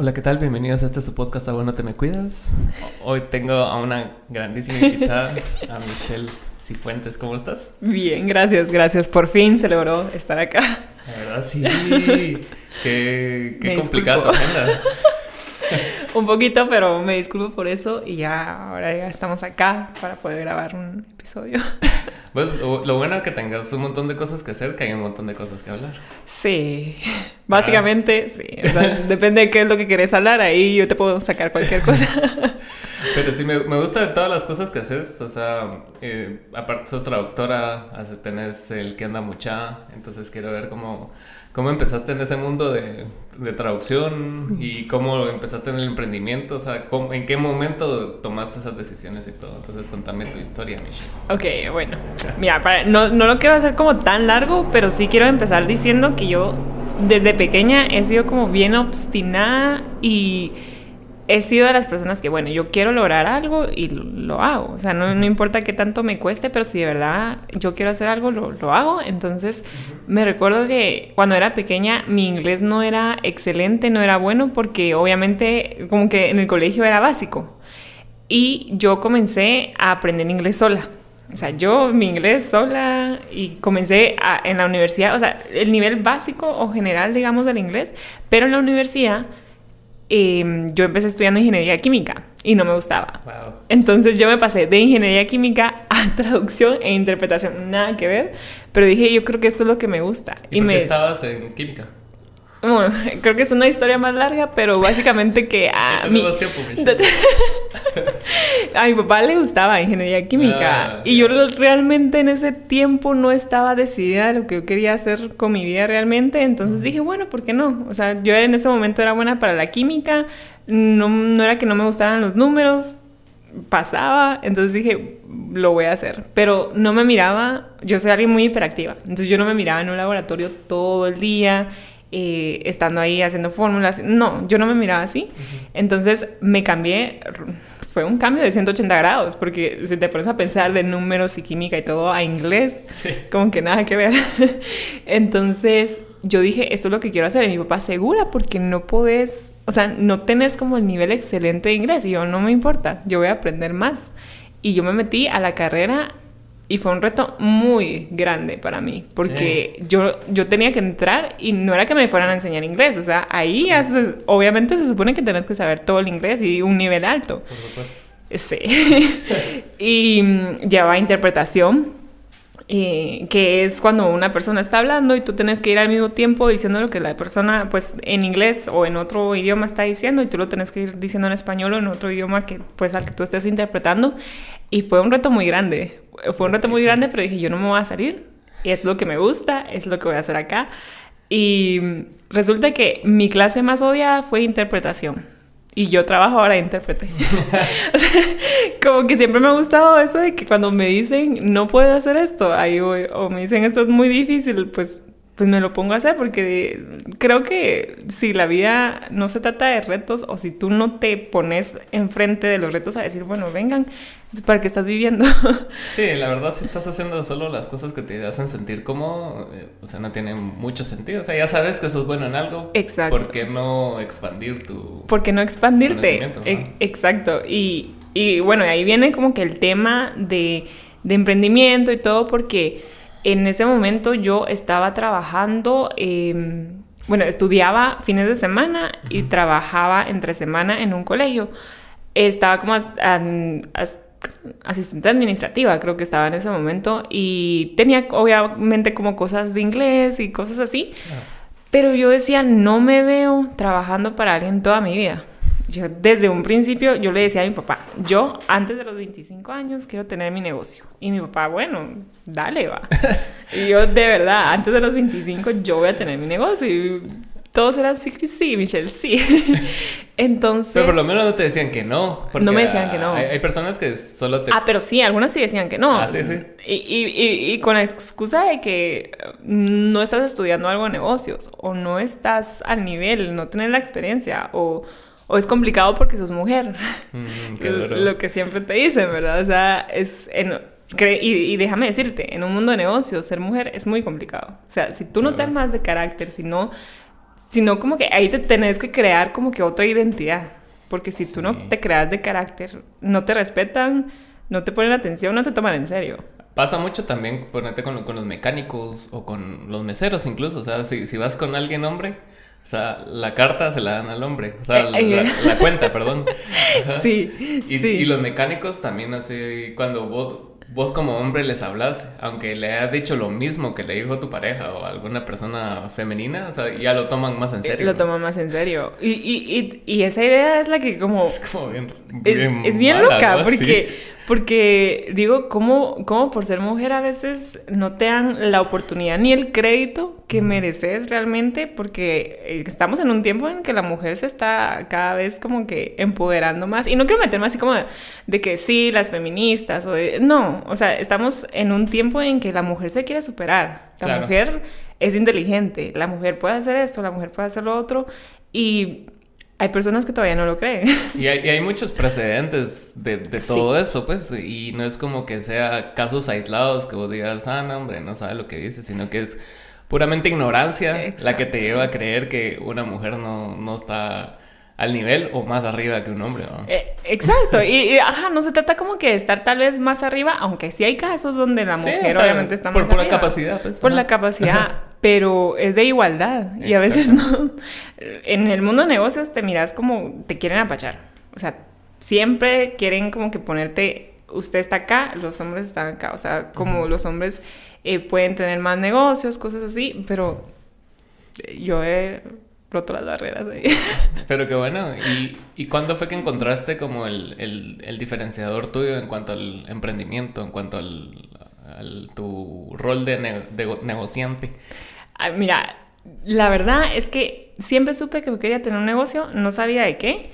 Hola, ¿qué tal? Bienvenidos a este su podcast A Bueno Te Me Cuidas. Hoy tengo a una grandísima invitada, a Michelle Cifuentes. ¿Cómo estás? Bien, gracias, gracias. Por fin se logró estar acá. La verdad, sí. qué, qué complicada tu agenda. un poquito, pero me disculpo por eso y ya ahora ya estamos acá para poder grabar un episodio. Pues lo bueno es que tengas un montón de cosas que hacer, que hay un montón de cosas que hablar. Sí, básicamente sí. depende de qué es lo que querés hablar, ahí yo te puedo sacar cualquier cosa. Pero sí, me, me gusta de todas las cosas que haces. O sea, eh, aparte sos traductora, tenés el que anda mucha. Entonces quiero ver cómo, cómo empezaste en ese mundo de, de traducción y cómo empezaste en el emprendimiento. O sea, en qué momento tomaste esas decisiones y todo. Entonces contame tu historia, Michelle. Ok, bueno. Mira, no, no lo quiero hacer como tan largo, pero sí quiero empezar diciendo que yo desde pequeña he sido como bien obstinada y he sido de las personas que, bueno, yo quiero lograr algo y lo, hago. O sea, no, no, importa qué tanto me cueste, pero si de verdad yo quiero hacer algo, lo, lo hago. Entonces, me recuerdo que cuando era pequeña mi inglés no era excelente, no era bueno, porque obviamente como que en el colegio era básico. Y yo comencé a aprender inglés sola. O sea, yo mi inglés sola y comencé en la universidad, o sea, el nivel básico o general, digamos, del inglés, pero en la universidad Em, yo empecé estudiando ingeniería química y no me gustaba. Entonces yo me pasé de ingeniería química a traducción e interpretación, nada que ver, pero dije, yo creo que esto es lo que me gusta. ¿Y, por qué estabas en química? Bueno, creo que es una historia más larga, pero básicamente que a. Tiempo, a mi papá le gustaba ingeniería química ah, y yo realmente en ese tiempo no estaba decidida de lo que yo quería hacer con mi vida realmente, entonces dije, bueno, ¿por qué no? O sea, yo en ese momento era buena para la química, no, no era que no me gustaran los números, pasaba, entonces dije, lo voy a hacer, pero no me miraba, yo soy alguien muy hiperactiva, entonces yo no me miraba en un laboratorio todo el día eh, estando ahí haciendo fórmulas. No, yo no me miraba así. Entonces me cambié, fue un cambio de 180 grados, porque si te pones a pensar de números y química y todo a inglés, como que nada que ver. Entonces yo dije, esto es lo que quiero hacer. Y mi papá, segura, porque no podés, o sea, no tenés como el nivel excelente de inglés. Y yo, no me importa, yo voy a aprender más. Y yo me metí a la carrera y fue un reto muy grande para mí, porque yo, yo tenía que entrar y no era que me fueran a enseñar inglés, o sea, ahí obviamente se supone que tenés que saber todo el inglés y un nivel alto. Por supuesto. Sí. y mm, llevaba interpretación, que es cuando una persona está hablando y tú tienes que ir al mismo tiempo diciendo lo que la persona, pues en inglés o en otro idioma está diciendo y tú lo tienes que ir diciendo en español o en otro idioma que, pues, al que tú estés interpretando. Y fue un reto muy grande, fue un reto muy grande, pero dije, yo no me voy a salir, y es lo que me gusta, es lo que voy a hacer acá. Y resulta que mi clase más odiada fue interpretación. Y yo trabajo ahora de intérprete. como que siempre me ha gustado eso de que cuando me dicen no puedo hacer esto, ahí voy. O me dicen esto es muy difícil, pues pues me lo pongo a hacer porque creo que si la vida no se trata de retos o si tú no te pones enfrente de los retos a decir, bueno, vengan, para qué estás viviendo. Sí, la verdad si estás haciendo solo las cosas que te hacen sentir cómodo, eh, o sea, no tiene mucho sentido. O sea, ya sabes que sos bueno en algo. Exacto. ¿Por qué no expandir tu... ¿Por qué no expandirte? E exacto. Y, y bueno, ahí viene como que el tema de, de emprendimiento y todo porque en ese momento yo estaba trabajando, em, bueno, estudiaba fines de semana y trabajaba entre semana en un colegio. Estaba como asistente administrativa, creo que estaba en ese momento, y tenía obviamente como cosas de inglés y cosas así. Pero yo decía, no me veo trabajando para alguien toda mi vida. Yo desde un principio yo le decía a mi papá, yo antes de los 25 años quiero tener mi negocio. Y mi papá, bueno, dale, va. y yo de verdad, antes de los 25 yo voy a tener mi negocio. Y todos eran sí, sí, Michelle, sí. Entonces... Pero por lo menos no te decían que no. no me decían que no. Hay, personas que solo te... Ah, pero sí, algunas sí decían que no. Ah, sí, sí. Y, y, y, con la excusa de que no estás estudiando algo de negocios o no estás al nivel, no tienes la experiencia o o es complicado porque sos mujer. Mm, lo que siempre te dicen, ¿verdad? O sea, es... y, déjame decirte, en un mundo de negocios, ser mujer es muy complicado. O sea, si tú no te más de carácter, si no, sino como que ahí te tenés que crear como que otra identidad. Porque si tú no te creas de carácter, no te respetan, no te ponen atención, no te toman en serio. Pasa mucho también, ponerte con, con los mecánicos o con los meseros incluso. O sea, si, si vas con alguien hombre, o sea, la carta se la dan al hombre. O sea, la, Eh, la cuenta, perdón. Sí, Y, sí. y los mecánicos también así, cuando vos, vos como hombre les hablas, aunque le hayas dicho lo mismo que le dijo tu pareja o alguna persona femenina, o sea, ya lo toman más en serio. Eh, Lo ¿no? toman más en serio. Y, y, y, y esa idea es la que como... Es como bien, Es, es bien mala, loca, ¿no? porque, Sí. Porque digo, ¿cómo, ¿cómo por ser mujer a veces no te dan la oportunidad ni el crédito que mereces realmente? Porque eh, estamos en un tiempo en que la mujer se está cada vez como que empoderando más. Y no quiero meterme así como de, de que sí, las feministas, o de- no, o sea, estamos en un tiempo en que la mujer se quiere superar. La Claro. mujer es inteligente, la mujer puede hacer esto, la mujer puede hacer lo otro. Y hay personas que todavía no lo creen. Y hay, y hay muchos precedentes de, de Sí. todo eso, pues, y no es como que sea casos aislados que vos digas, ah, no, hombre, no sabe lo que dice, sino que es puramente ignorancia la que te lleva a creer que una mujer no, no está al nivel o más arriba que un hombre, ¿no? Eh, exacto, y, y, ajá, no se trata como que de estar tal vez más arriba, aunque sí hay casos donde la Sí, mujer o sea, obviamente está por- más por la capacidad, pues, Por la capacidad, pero es de igualdad. Y a veces no. En el mundo de negocios te miras como te quieren apachar, o sea, siempre quieren como que ponerte, usted está acá, los hombres están acá, o sea, como los hombres eh, pueden tener más negocios, cosas así, pero yo he roto las barreras ahí. Pero qué bueno. ¿Y, y cuándo fue que encontraste como el, el, el diferenciador tuyo en cuanto al emprendimiento, en cuanto al, al- tu rol de, ne- de negociante? Ay, Mira, la verdad es que siempre supe que quería tener un negocio, no sabía de qué,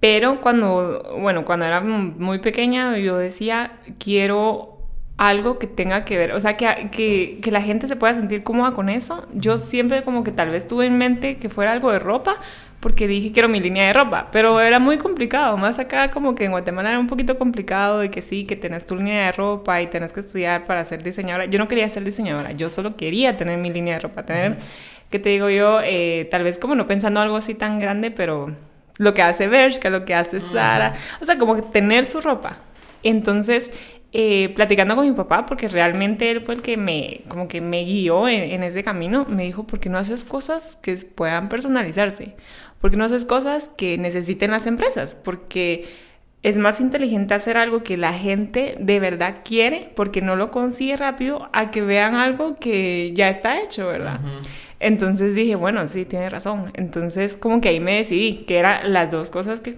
pero cuando, bueno, cuando era muy pequeña yo decía, quiero algo que tenga que ver, o sea, que, que, que la gente se pueda sentir cómoda con eso. Yo siempre como que tal vez tuve en mente que fuera algo de ropa, porque dije quiero mi línea de ropa, pero era muy complicado, más acá como que en Guatemala era un poquito complicado de que sí, que tenés tu línea de ropa y tenés que estudiar para ser diseñadora. Yo no quería ser diseñadora, yo solo quería tener mi línea de ropa, tener, ¿qué te digo yo? Eh, tal vez como no pensando algo así tan grande, pero lo que hace Bershka, lo que hace Sara, o sea, como que tener su ropa. Entonces, eh, platicando con mi papá, porque realmente él fue el que me, como que me guió en, en ese camino, me dijo, ¿por qué no haces cosas que puedan personalizarse? ¿Por qué no haces cosas que necesiten las empresas? Porque es más inteligente hacer algo que la gente de verdad quiere, porque no lo consigue rápido, a que vean algo que ya está hecho, ¿verdad? Entonces dije, bueno, sí, tiene razón. Entonces como que ahí me decidí, que eran las dos cosas que,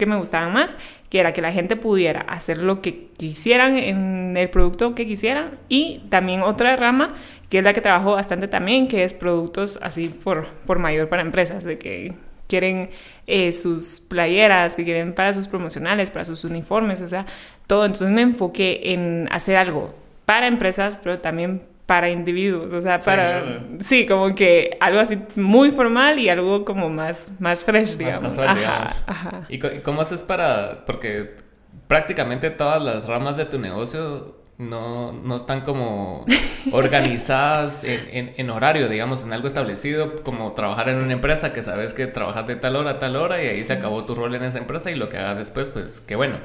que me gustaban más, que era que la gente pudiera hacer lo que quisieran en el producto que quisieran y también otra rama que es la que trabajo bastante también, que es productos así por, por mayor para empresas, de que quieren eh, sus playeras, que quieren para sus promocionales, para sus uniformes, o sea, todo. Entonces me enfoqué en hacer algo para empresas, pero también para individuos, o sea, Sí, para... claro. Sí, como que algo así muy formal y algo como más, más fresh, digamos. Más casual, ajá, digamos. ajá. ¿Y, co- y cómo haces para...? Porque prácticamente todas las ramas de tu negocio no, no están como organizadas en, en- en horario, digamos, en algo establecido, como trabajar en una empresa que sabes que trabajas de tal hora a tal hora y ahí se acabó tu rol en esa empresa y lo que hagas después, pues qué bueno.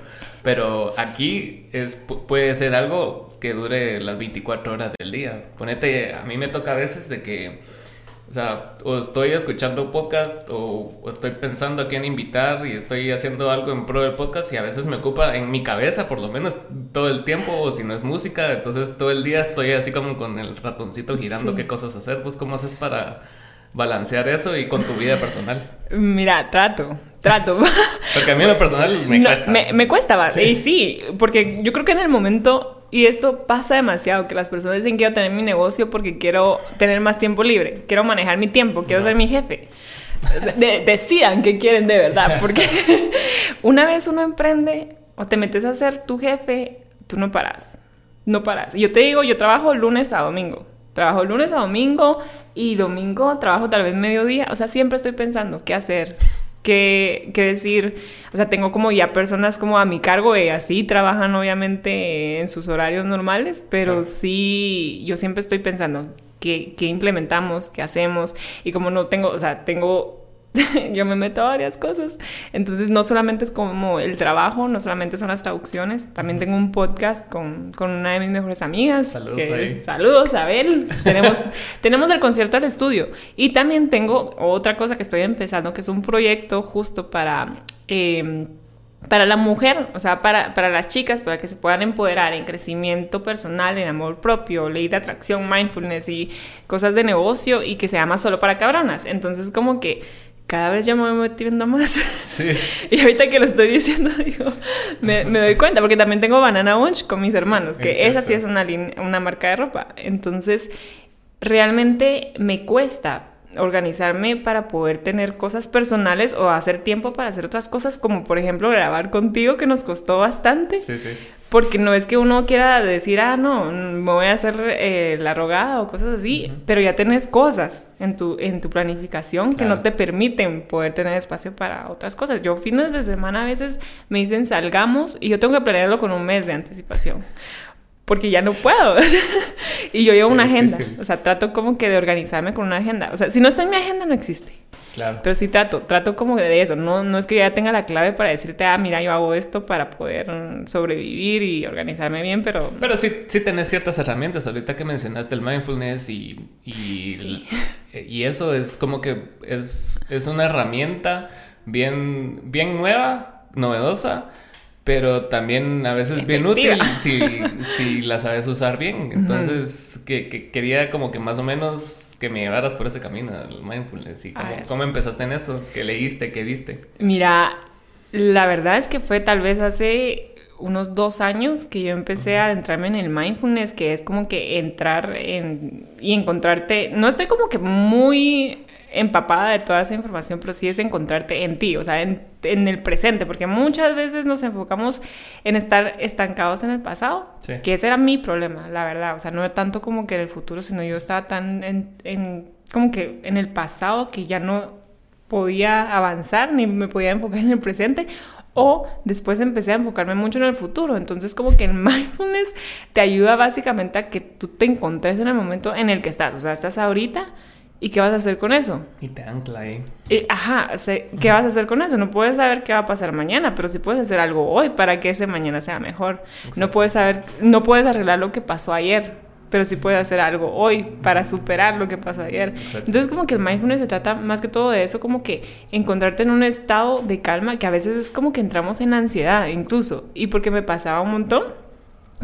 Pero aquí es, pu- puede ser algo que dure las 24 horas del día. Ponete, a mí me toca a veces de que... O sea, o estoy escuchando podcast o, o estoy pensando a quién invitar y estoy haciendo algo en pro del podcast y a veces me ocupa en mi cabeza por lo menos todo el tiempo o si no es música, entonces todo el día estoy así como con el ratoncito girando Sí. qué cosas hacer, pues cómo haces para balancear eso y con tu vida personal. Mira, trato, trato. Porque a mí en lo personal me No, cuesta. Me, me cuesta. Sí. Y sí, porque yo creo que en el momento, y esto pasa demasiado, que las personas dicen quiero tener mi negocio porque quiero tener más tiempo libre, quiero manejar mi tiempo, quiero No. ser mi jefe. De- decidan qué quieren de verdad, porque una vez uno emprende o te metes a ser tu jefe, tú no paras, no paras. Yo te digo, yo trabajo lunes a domingo, trabajo lunes a domingo y domingo trabajo tal vez mediodía, o sea, siempre estoy pensando qué hacer, qué, qué decir, o sea, tengo como ya personas como a mi cargo y así trabajan obviamente en sus horarios normales, pero Claro. sí, yo siempre estoy pensando. qué, qué implementamos, qué hacemos. Y como no tengo, o sea, tengo yo me meto a varias cosas. Entonces, no solamente es como el trabajo, no solamente son las traducciones, también tengo un podcast con, con una de mis mejores amigas. Saludos ahí. Saludos, Abel. tenemos, tenemos el concierto al estudio. Y también tengo otra cosa que estoy empezando, que es un proyecto justo para... Em, para la mujer, o sea, para, para, las chicas, para que se puedan empoderar en crecimiento personal, en amor propio, ley de atracción, mindfulness y cosas de negocio y que se llama solo para cabronas. Entonces, como que cada vez ya me voy metiendo más. Sí. y ahorita que lo estoy diciendo, digo, me, me, doy cuenta, porque también tengo Banana Bunch con mis hermanos, que esa sí es una, una marca de ropa. Entonces, realmente me cuesta organizarme para poder tener cosas personales o hacer tiempo para hacer otras cosas, como por ejemplo grabar contigo, que nos costó bastante. Sí, sí. Porque no es que uno quiera decir, ah, no, me voy a hacer eh, la rogada o cosas así, pero ya tenés cosas en tu, en tu planificación que no te permiten poder tener espacio para otras cosas. Yo fines de semana a veces me dicen salgamos y yo tengo que planearlo con un mes de anticipación porque ya no puedo. y yo llevo una agenda. O sea, trato como que de organizarme con una agenda. O sea, si no está en mi agenda, no existe. Claro. Pero sí trato, trato como de eso. No, no es que ya tenga la clave para decirte, ah, mira, yo hago esto para poder sobrevivir y organizarme bien, pero... Pero sí, sí tenés ciertas herramientas. Ahorita que mencionaste el mindfulness y, y, y eso es como que es, es una herramienta bien, bien nueva, novedosa pero también a veces bien útil si, si la sabes usar bien. Entonces, que, quería como que más o menos que me llevaras por ese camino, el mindfulness. ¿Y cómo, empezaste en eso? ¿Qué leíste? ¿Qué viste? Mira, la verdad es que fue tal vez hace unos dos años que yo empecé a adentrarme en el mindfulness, que es como que entrar en, y encontrarte, no estoy como que muy empapada de toda esa información, pero sí es encontrarte en ti, o sea, en, el presente, porque muchas veces nos enfocamos en estar estancados en el pasado, que ese era mi problema, la verdad, o sea, no tanto como que en el futuro, sino yo estaba tan en, como que en el pasado que ya no podía avanzar ni me podía enfocar en el presente o después empecé a enfocarme mucho en el futuro. Entonces como que el mindfulness te ayuda básicamente a que tú te encontres en el momento en el que estás. O sea, estás ahorita ¿Y qué vas a hacer con eso? Y te ancla ahí. ajá, ¿qué vas a hacer con eso? No puedes saber qué va a pasar mañana, pero sí puedes hacer algo hoy para que ese mañana sea mejor. No puedes saber, no puedes arreglar lo que pasó ayer, pero sí puedes hacer algo hoy para superar lo que pasó ayer. Entonces como que el mindfulness se trata más que todo de eso, como que encontrarte en un estado de calma que a veces es como que entramos en ansiedad incluso. Y porque me pasaba un montón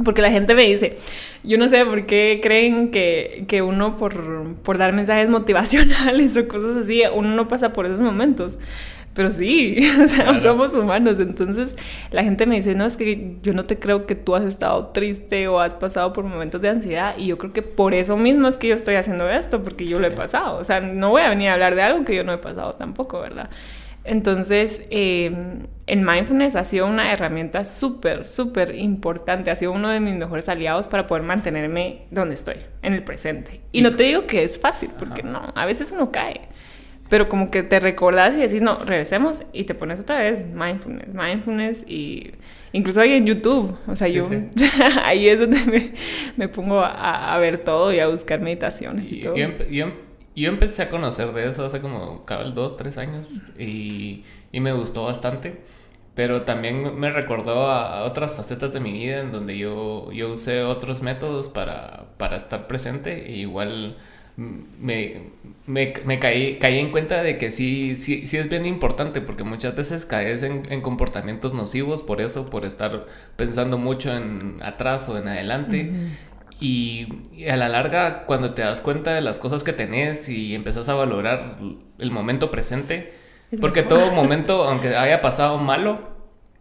porque la gente me dice, yo no sé por qué creen que, que uno por, por, dar mensajes motivacionales o cosas así, uno no pasa por esos momentos. Pero sí, o sea, somos humanos. Entonces la gente me dice, no, es que yo no te creo que tú has estado triste o has pasado por momentos de ansiedad. Y yo creo que por eso mismo es que yo estoy haciendo esto, porque yo lo he pasado. O sea, no voy a venir a hablar de algo que yo no he pasado tampoco, ¿verdad? Entonces, em, el mindfulness ha sido una herramienta súper, súper importante, ha sido uno de mis mejores aliados para poder mantenerme donde estoy, en el presente. Y no te digo que es fácil, porque no, a veces uno cae, pero como que te recordás y decís, no, regresemos y te pones otra vez mindfulness, mindfulness y incluso ahí en YouTube, o sea, yo ahí es donde me, pongo a, ver todo y a buscar meditaciones y, todo. Yo empecé a conocer de eso hace como dos, tres años y, y, me gustó bastante. Pero también me recordó a, otras facetas de mi vida en donde yo, yo usé otros métodos para, para estar presente e igual me, me, me, caí, caí en cuenta de que sí, sí, sí es bien importante porque muchas veces caes en, en comportamientos nocivos por eso, por estar pensando mucho en atrás o en adelante. Y, a la larga, cuando te das cuenta de las cosas que tenés y empezás a valorar el momento presente, porque todo momento, aunque haya pasado malo,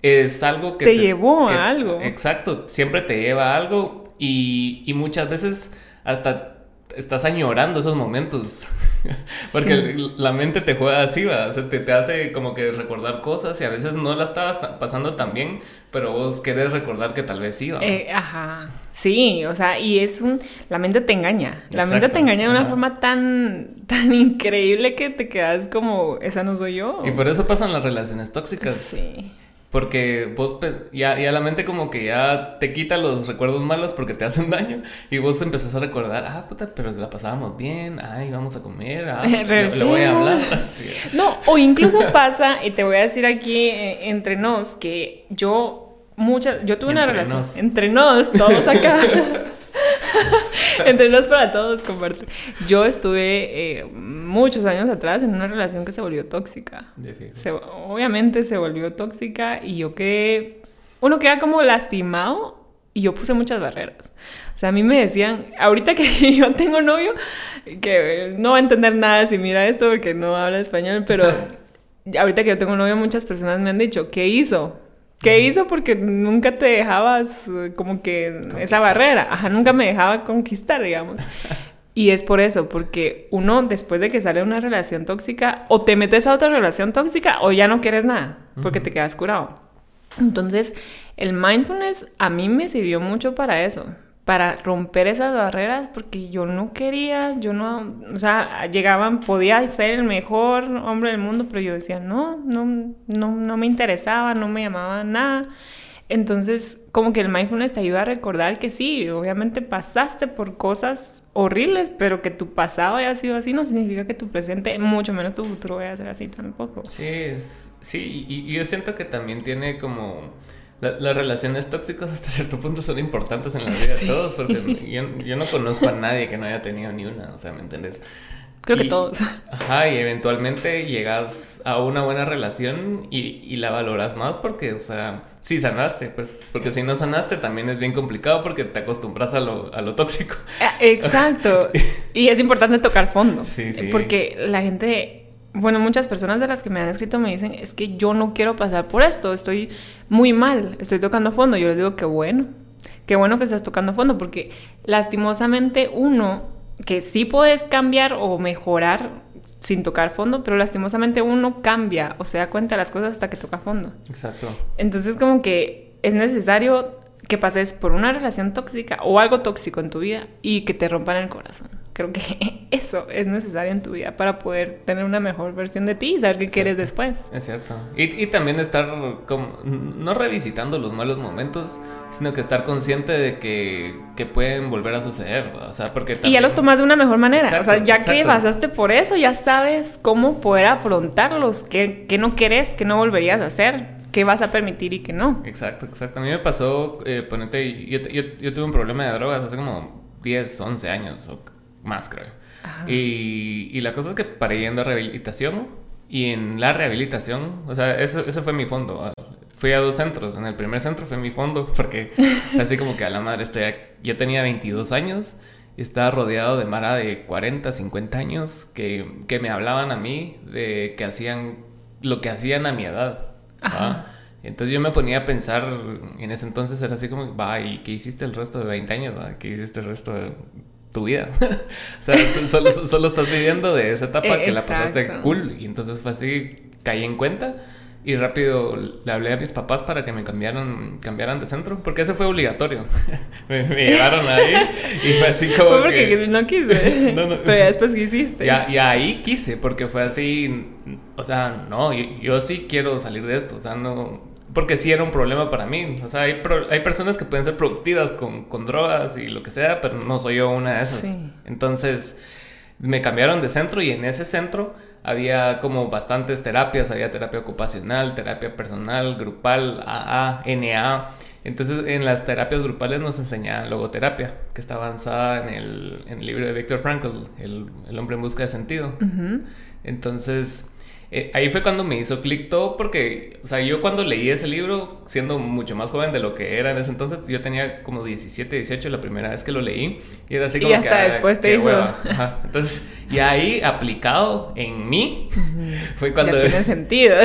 es algo que te, llevó a algo. Exacto, siempre te lleva a algo y, y muchas veces hasta estás añorando esos momentos. Porque la mente te juega así, ¿va? O sea, te, te, hace como que recordar cosas y a veces no la estabas pasando tan bien, pero vos querés recordar que tal vez sí, eh, ajá. Sí, o sea, y es un... La mente te engaña. La mente te engaña de una forma tan, tan increíble que te quedas como, esa no soy yo. Y por eso pasan las relaciones tóxicas. Sí. Porque vos ya, ya la mente como que ya te quita los recuerdos malos porque te hacen daño. Y vos empezás a recordar, ah, puta, pero la pasábamos bien, ay, vamos a comer, ah, le, voy a hablar. No, o incluso pasa, y te voy a decir aquí eh, entre nos, que yo, muchas, yo tuve una relación, entre nos, todos acá. Entre nos para todos, comparte. Yo estuve eh, muchos años atrás en una relación que se volvió tóxica. obviamente se volvió tóxica y yo quedé. Uno queda como lastimado y yo puse muchas barreras. O sea, a mí me decían, ahorita que yo tengo novio, que no va a entender nada si mira esto porque no habla español, pero ahorita que yo tengo novio, muchas personas me han dicho, ¿qué hizo? ¿Qué hizo? Porque nunca te dejabas eh, como que esa barrera. Ajá, nunca me dejaba conquistar, digamos. Y es por eso, porque uno después de que sale una relación tóxica, o te metes a otra relación tóxica o ya no quieres nada, porque te quedas curado. Entonces, el mindfulness a mí me sirvió mucho para eso, para romper esas barreras porque yo no quería, yo no, o sea, llegaban, podía ser el mejor hombre del mundo, pero yo decía, no, no, no, no me interesaba, no me llamaba nada. Entonces, como que el mindfulness te ayuda a recordar que sí, obviamente pasaste por cosas horribles, pero que tu pasado haya sido así no significa que tu presente, mucho menos tu futuro vaya a ser así tampoco. Sí, sí, y yo siento que también tiene como las relaciones tóxicas hasta cierto punto son importantes en la vida de todos, porque yo, no conozco a nadie que no haya tenido ni una, o sea, ¿me entiendes? Creo que todos. Ajá, y eventualmente llegas a una buena relación y, y, la valoras más porque, o sea, sí sanaste, pues, porque si no sanaste también es bien complicado porque te acostumbras a lo, a lo tóxico. Eh, exacto. y es importante tocar fondo. Sí, sí. Porque la gente bueno, muchas personas de las que me han escrito me dicen, es que yo no quiero pasar por esto, estoy muy mal, estoy tocando fondo. Yo les digo, qué bueno, qué bueno que estás tocando fondo, porque lastimosamente uno, que sí puedes cambiar o mejorar sin tocar fondo, pero lastimosamente uno cambia o se da cuenta de las cosas hasta que toca fondo. Exacto. Entonces como que es necesario que pases por una relación tóxica o algo tóxico en tu vida y que te rompan el corazón. Creo que eso es necesario en tu vida para poder tener una mejor versión de ti y saber qué quieres después. Es cierto. Y, también estar como, no revisitando los malos momentos, sino que estar consciente de que, que pueden volver a suceder. O sea, porque Y ya los tomas de una mejor manera. o sea, ya que pasaste por eso, ya sabes cómo poder afrontarlos, qué, qué no querés, qué no volverías a hacer qué vas a permitir y qué no. Exacto, exacto. A mí me pasó, eh, ponete, yo, yo, yo, tuve un problema de drogas hace como 10, 11 años o más creo. Y, y, la cosa es que paré yendo a rehabilitación y en la rehabilitación, o sea, eso, eso fue mi fondo. Fui a dos centros. En el primer centro fue mi fondo porque así como que a la madre estoy... Yo tenía 22 años y estaba rodeado de Mara de 40, 50 años que, que me hablaban a mí de que hacían lo que hacían a mi edad. Entonces yo me ponía a pensar, en ese entonces era así como, va, ¿y qué hiciste el resto de 20 años? Va? ¿Qué hiciste el resto de tu vida. o sea, solo, estás viviendo de esa etapa que la pasaste cool. Y entonces fue así, caí en cuenta. Y rápido le hablé a mis papás para que me cambiaran, cambiaran de centro, porque eso fue obligatorio. me, llevaron ahí y fue así como. Fue porque no quise. Pero ya después quisiste. Ya, y ahí quise, porque fue así. O sea, no, yo sí quiero salir de esto. O sea, no porque sí era un problema para mí. O sea, hay, hay personas que pueden ser productivas con, con, drogas y lo que sea, pero no soy yo una de esas. Entonces me cambiaron de centro y en ese centro había como bastantes terapias. Había terapia ocupacional, terapia personal, grupal, AA, NA. Entonces en las terapias grupales nos enseñaban logoterapia, que está avanzada en el, en el libro de Viktor Frankl, el, el, hombre en busca de sentido. Entonces eh, ahí fue cuando me hizo clic todo porque, o sea, yo cuando leí ese libro, siendo mucho más joven de lo que era en ese entonces, yo tenía como 17, 18 la primera vez que lo leí y era así como y hasta después te hizo. Entonces, y ahí aplicado en mí fue cuando... Ya tiene sentido.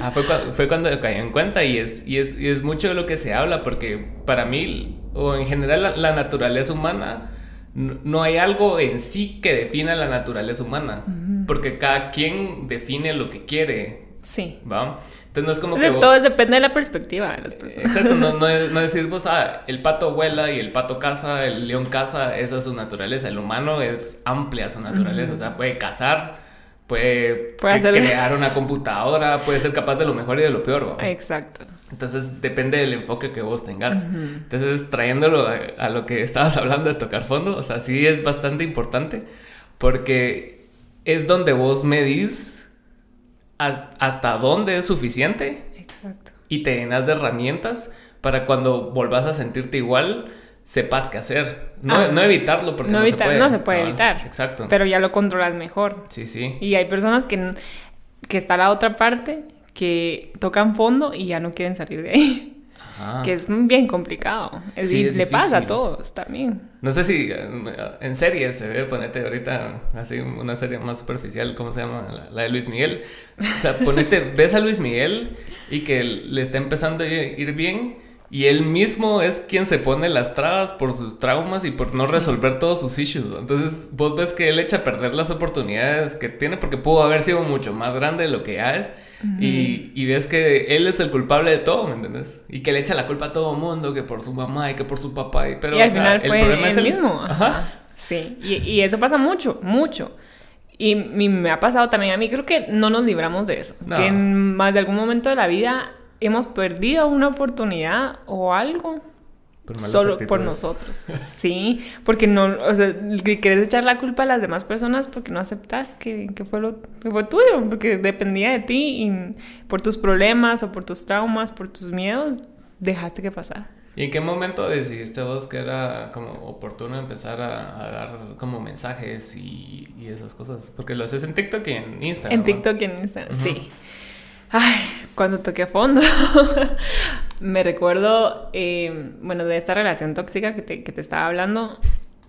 Ah, fue, cuando, fue cuando caí en cuenta y es, y, es, y es mucho de lo que se habla porque para mí, o en general la, naturaleza humana, no, hay algo en sí que defina la naturaleza humana porque cada quien define lo que quiere. Sí. ¿Va? Entonces no es como que... Todo depende de la perspectiva de las personas. Exacto, no, no, no decís vos, ah, el pato vuela y el pato caza, el león caza, esa es su naturaleza. El humano es amplia su naturaleza, o sea, puede cazar, puede, crear una computadora, puede ser capaz de lo mejor y de lo peor. Exacto. Entonces depende del enfoque que vos tengas. Entonces trayéndolo a, lo que estabas hablando de tocar fondo, o sea, sí es bastante importante porque es donde vos medís hasta dónde es suficiente. Exacto. Y te llenas de herramientas para cuando volvás a sentirte igual, sepas qué hacer. No, ah. evitarlo porque no, se puede. No se puede ah, evitar. Exacto. Pero ya lo controlas mejor. Sí, sí. Y hay personas que, que está la otra parte que tocan fondo y ya no quieren salir de ahí. Que es bien complicado. Es, le pasa a todos también. No sé si en serie se ve, ponete ahorita así una serie más superficial, ¿cómo se llama? La, de Luis Miguel. O sea, ponete, ves a Luis Miguel y que le está empezando a ir bien y él mismo es quien se pone las trabas por sus traumas y por no resolver todos sus issues. Entonces vos ves que él echa a perder las oportunidades que tiene porque pudo haber sido mucho más grande de lo que ya es. y, ves que él es el culpable de todo, ¿me entiendes? Y que le echa la culpa a todo mundo, que por su mamá y que por su papá. Y, pero, al final el problema es el mismo. Ajá. Sí, y, eso pasa mucho, mucho. Y, me ha pasado también a mí, creo que no nos libramos de eso. Que en más de algún momento de la vida hemos perdido una oportunidad o algo solo por nosotros. Sí, porque no, o sea, quieres echar la culpa a las demás personas porque no aceptas que, fue lo que fue tuyo, porque dependía de ti y por tus problemas o por tus traumas, por tus miedos, dejaste que pasara. ¿Y en qué momento decidiste vos que era como oportuno empezar a, dar como mensajes y, esas cosas? Porque lo haces en TikTok y en Instagram. En TikTok y en Instagram, sí. Ay, cuando toqué fondo, me recuerdo, eh, bueno, de esta relación tóxica que te, que te, estaba hablando,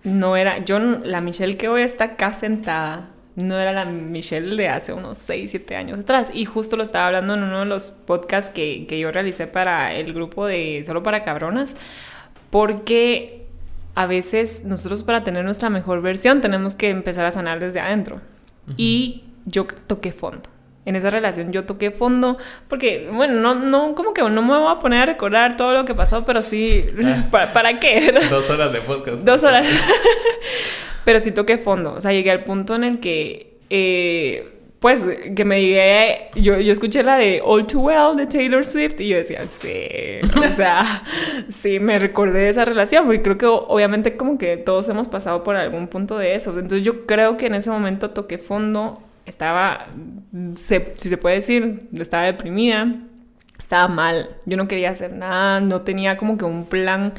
no era, yo, la Michelle que hoy está acá sentada, no era la Michelle de hace unos 6, 7 años atrás. Y justo lo estaba hablando en uno de los podcasts que, que yo realicé para el grupo de Solo para Cabronas, porque a veces nosotros para tener nuestra mejor versión tenemos que empezar a sanar desde adentro. Y yo toqué fondo en esa relación yo toqué fondo, porque, bueno, no, no, como que no me voy a poner a recordar todo lo que pasó, pero sí, ah. ¿para, qué? Dos horas de podcast. Dos horas. pero sí toqué fondo, o sea, llegué al punto en el que, eh, pues, que me llegué, yo, yo escuché la de All Too Well de Taylor Swift y yo decía, sí, o sea, sí, me recordé de esa relación, porque creo que obviamente como que todos hemos pasado por algún punto de eso, entonces yo creo que en ese momento toqué fondo estaba, si se puede decir, estaba deprimida, estaba mal, yo no quería hacer nada, no tenía como que un plan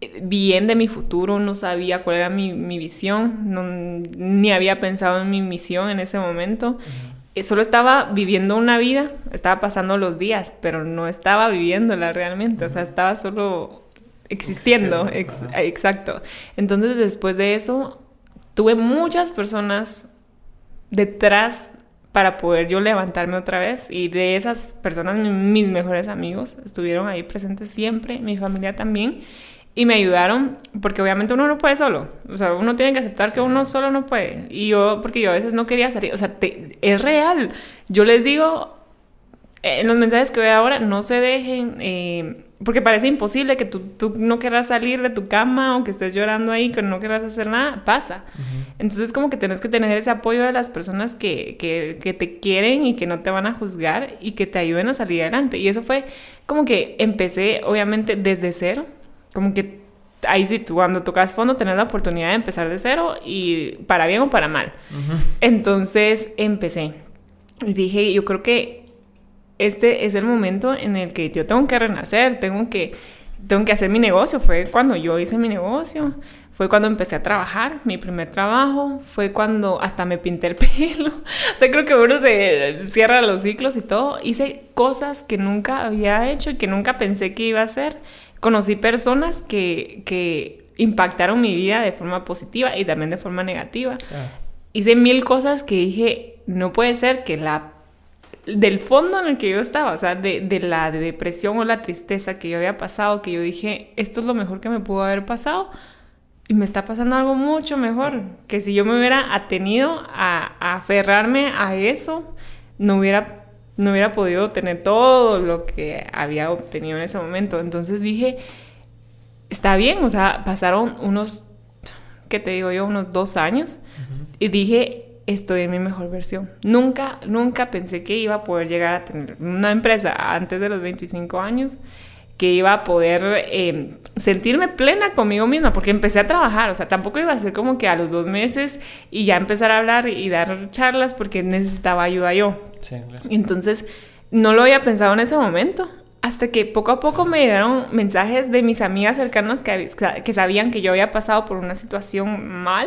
eh, bien de mi futuro, no sabía cuál era mi, visión, ni había pensado en mi misión en ese momento. Eh, solo estaba viviendo una vida, estaba pasando los días, pero no estaba viviéndola realmente, o sea, estaba solo existiendo, exacto. Entonces después de eso, tuve muchas personas detrás para poder yo levantarme otra vez. Y de esas personas, mis mejores amigos estuvieron ahí presentes siempre, mi familia también. Y me ayudaron, porque obviamente uno no puede solo. O sea, uno tiene que aceptar que uno solo no puede. Y yo, porque yo a veces no quería salir. O sea, es real. Yo les digo, en los mensajes que veo ahora, no se dejen... Eh, porque parece imposible que tú, tú, no quieras salir de tu cama o que estés llorando ahí, que no quieras hacer nada, pasa. Entonces como que tienes que tener ese apoyo de las personas que, que, que, te quieren y que no te van a juzgar y que te ayuden a salir adelante. Y eso fue como que empecé obviamente desde cero, como que ahí sí, cuando tocas fondo tenés la oportunidad de empezar de cero y para bien o para mal. Entonces empecé. Y dije, yo creo que este es el momento en el que yo tengo que renacer, tengo que, tengo que hacer mi negocio. Fue cuando yo hice mi negocio, fue cuando empecé a trabajar, mi primer trabajo, fue cuando hasta me pinté el pelo. o sea, creo que uno se cierra los ciclos y todo. Hice cosas que nunca había hecho y que nunca pensé que iba a hacer. Conocí personas que, que impactaron mi vida de forma positiva y también de forma negativa. Ah. Hice mil cosas que dije, no puede ser que la del fondo en el que yo estaba, o sea, de, de, la depresión o la tristeza que yo había pasado, que yo dije, esto es lo mejor que me pudo haber pasado, y me está pasando algo mucho mejor, que si yo me hubiera atenido a, a aferrarme a eso, no hubiera, no hubiera podido tener todo lo que había obtenido en ese momento. Entonces dije, está bien, o sea, pasaron unos, ¿qué te digo yo? Unos dos años, y dije, estoy en mi mejor versión. Nunca, nunca pensé que iba a poder llegar a tener una empresa antes de los 25 años que iba a poder eh, sentirme plena conmigo misma, porque empecé a trabajar, o sea, tampoco iba a ser como que a los dos meses y ya empezar a hablar y dar charlas porque necesitaba ayuda yo. Sí, Entonces, no lo había pensado en ese momento, hasta que poco a poco me llegaron mensajes de mis amigas cercanas que, que sabían que yo había pasado por una situación mal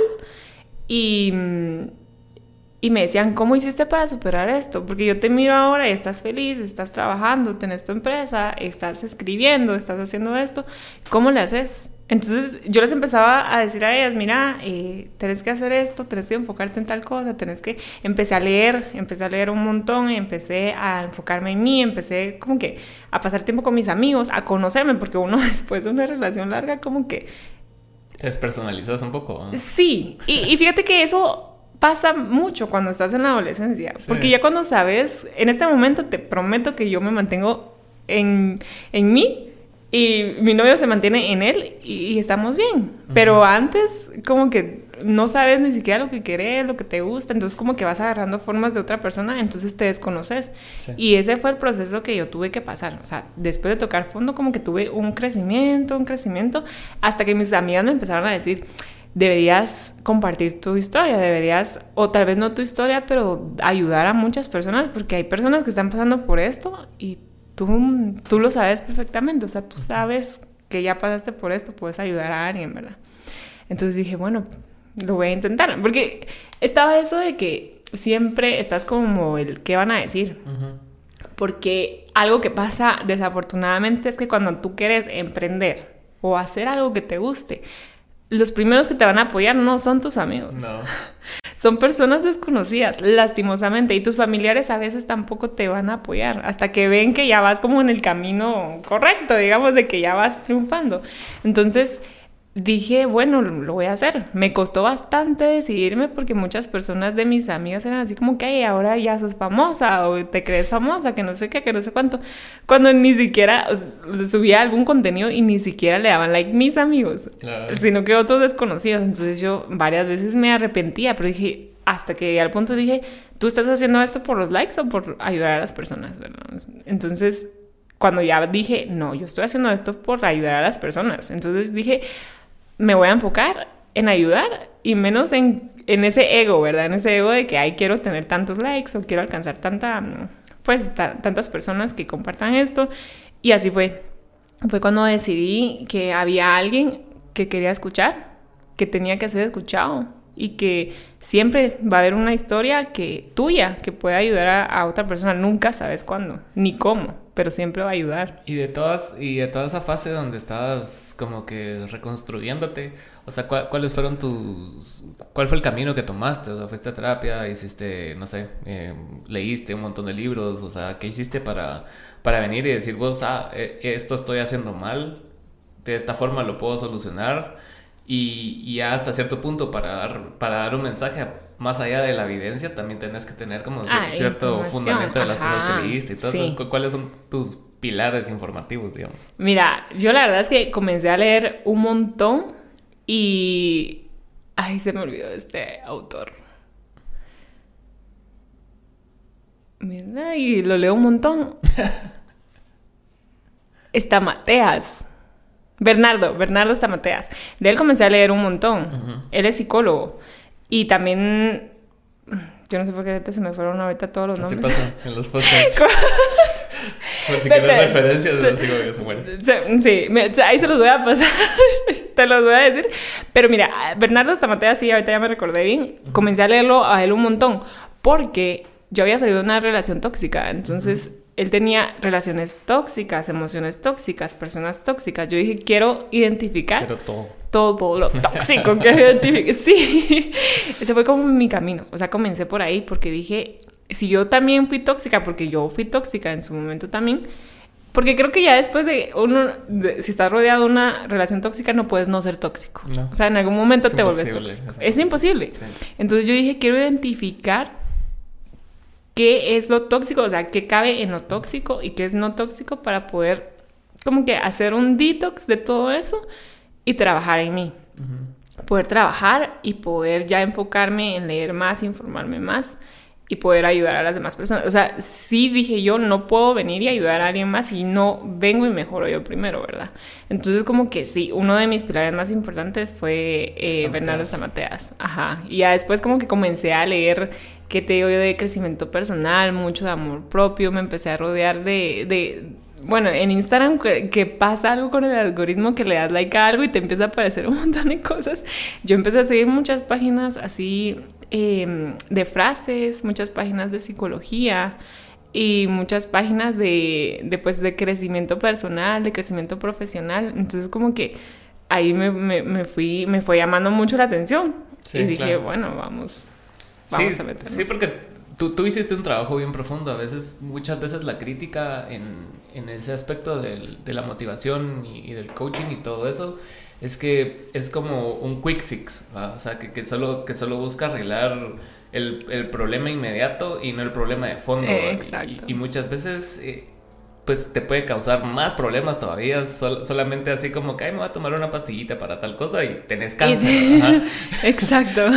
y mm, y me decían, ¿cómo hiciste para superar esto? Porque yo te miro ahora y estás feliz, estás trabajando, tenés tu empresa, estás escribiendo, estás haciendo esto. ¿Cómo le haces? Entonces yo les empezaba a decir a ellas, mira, eh, tenés que hacer esto, tenés que enfocarte en tal cosa, tenés que... Empecé a leer, empecé a leer un montón, y empecé a enfocarme en mí, empecé como que a pasar tiempo con mis amigos, a conocerme, porque uno después de una relación larga como que... Te despersonalizas un poco. Sí, y, y fíjate que eso pasa mucho cuando estás en la adolescencia. Porque ya cuando sabes, en este momento te prometo que yo me mantengo en, en mí y mi novio se mantiene en él y, estamos bien. Pero antes como que no sabes ni siquiera lo que querés, lo que te gusta, entonces como que vas agarrando formas de otra persona, entonces te desconoces. Y ese fue el proceso que yo tuve que pasar. O sea, después de tocar fondo como que tuve un crecimiento, un crecimiento, hasta que mis amigas me empezaron a decir, deberías compartir tu historia, deberías, o tal vez no tu historia, pero ayudar a muchas personas, porque hay personas que están pasando por esto y tú, tú lo sabes perfectamente, o sea, tú sabes que ya pasaste por esto, puedes ayudar a alguien, ¿verdad? Entonces dije, bueno, lo voy a intentar, porque estaba eso de que siempre estás como el, ¿qué van a decir? Porque algo que pasa desafortunadamente es que cuando tú quieres emprender o hacer algo que te guste, los primeros que te van a apoyar no son tus amigos. No. Son personas desconocidas, lastimosamente, y tus familiares a veces tampoco te van a apoyar hasta que ven que ya vas como en el camino correcto, digamos, de que ya vas triunfando. Entonces, dije, bueno, lo voy a hacer. Me costó bastante decidirme porque muchas personas de mis amigas eran así como que, Ay, ahora ya sos famosa o te crees famosa, que no sé qué, que no sé cuánto. Cuando ni siquiera subía algún contenido y ni siquiera le daban like mis amigos, sino que otros desconocidos. Entonces yo varias veces me arrepentía, pero dije, hasta que al punto dije, tú estás haciendo esto por los likes o por ayudar a las personas, Entonces, cuando ya dije, no, yo estoy haciendo esto por ayudar a las personas. Entonces dije, me voy a enfocar en ayudar y menos en, en ese ego, ¿verdad? En ese ego de que, ay, quiero tener tantos likes o quiero alcanzar tanta, pues, tantas personas que compartan esto. Y así fue. Fue cuando decidí que había alguien que quería escuchar, que tenía que ser escuchado y que siempre va a haber una historia que tuya que puede ayudar a, a otra persona. Nunca sabes cuándo ni cómo pero siempre va a ayudar. Y de todas, y de toda esa fase donde estabas como que reconstruyéndote, o sea, ¿cuáles fueron tus, cuál fue el camino que tomaste? O sea, fuiste a terapia, hiciste, no sé, eh, leíste un montón de libros, o sea, ¿qué hiciste para, para venir y decir, vos, ah, eh, esto estoy haciendo mal, de esta forma lo puedo solucionar? Y, y hasta cierto punto para dar, para dar un mensaje más allá de la evidencia, también tenés que tener como ah, cierto fundamento de las cosas que leíste y todo. Entonces, ¿cuáles son tus pilares informativos, digamos? Mira, yo la verdad es que comencé a leer un montón y... Ay, se me olvidó este autor. Mira, y lo leo un montón. Está Mateas. Bernardo, Bernardo Estamateas. De él comencé a leer un montón. Él es psicólogo. Y también, yo no sé por qué se me fueron ahorita todos los nombres. Así pasa en los podcasts. Por si quieres referencias, así como que se mueren. Sí, ahí se los voy a pasar, te los voy a decir. Pero mira, Bernardo Stamatea, sí, ahorita ya me recordé bien, comencé a leerlo a él un montón, porque yo había salido de una relación tóxica, entonces él tenía relaciones tóxicas, emociones tóxicas, personas tóxicas. Yo dije, quiero identificar todo. todo lo tóxico que identifique. Sí, ese fue como mi camino. O sea, comencé por ahí porque dije, si yo también fui tóxica, porque yo fui tóxica en su momento también, porque creo que ya después de uno, si estás rodeado de una relación tóxica, no puedes no ser tóxico. O sea, en algún momento te vuelves tóxico. Es imposible. Entonces yo dije, quiero identificar qué es lo tóxico, o sea, qué cabe en lo tóxico y qué es no tóxico para poder como que hacer un detox de todo eso y trabajar en mí. poder trabajar y poder ya enfocarme en leer más, informarme más y poder ayudar a las demás personas. O sea, sí dije yo, no puedo venir y ayudar a alguien más si no vengo y mejoro yo primero, ¿verdad? Entonces como que sí, uno de mis pilares más importantes fue eh, Bernardo Zamateas. Ajá. Y ya después como que comencé a leer qué te digo yo de crecimiento personal, mucho de amor propio, me empecé a rodear de, de bueno, en Instagram que, pasa algo con el algoritmo que le das like a algo y te empieza a aparecer un montón de cosas. Yo empecé a seguir muchas páginas así Em, de frases, muchas páginas de psicología y muchas páginas de, de, pues, de crecimiento personal, de crecimiento profesional. Entonces como que ahí me, me, fui, me fue llamando mucho la atención. y dije, bueno, vamos, vamos a meternos. Sí, porque tú, tú, hiciste un trabajo bien profundo. A veces, muchas veces la crítica en, en ese aspecto del, de la motivación y, y, del coaching y todo eso es que es como un quick fix, o sea, que, que, solo, que solo busca arreglar el, el, problema inmediato y no el problema de fondo. exacto. Y, muchas veces eh, pues te puede causar más problemas todavía, solamente así como que, ay, me voy a tomar una pastillita para tal cosa y tenés cáncer. Exacto.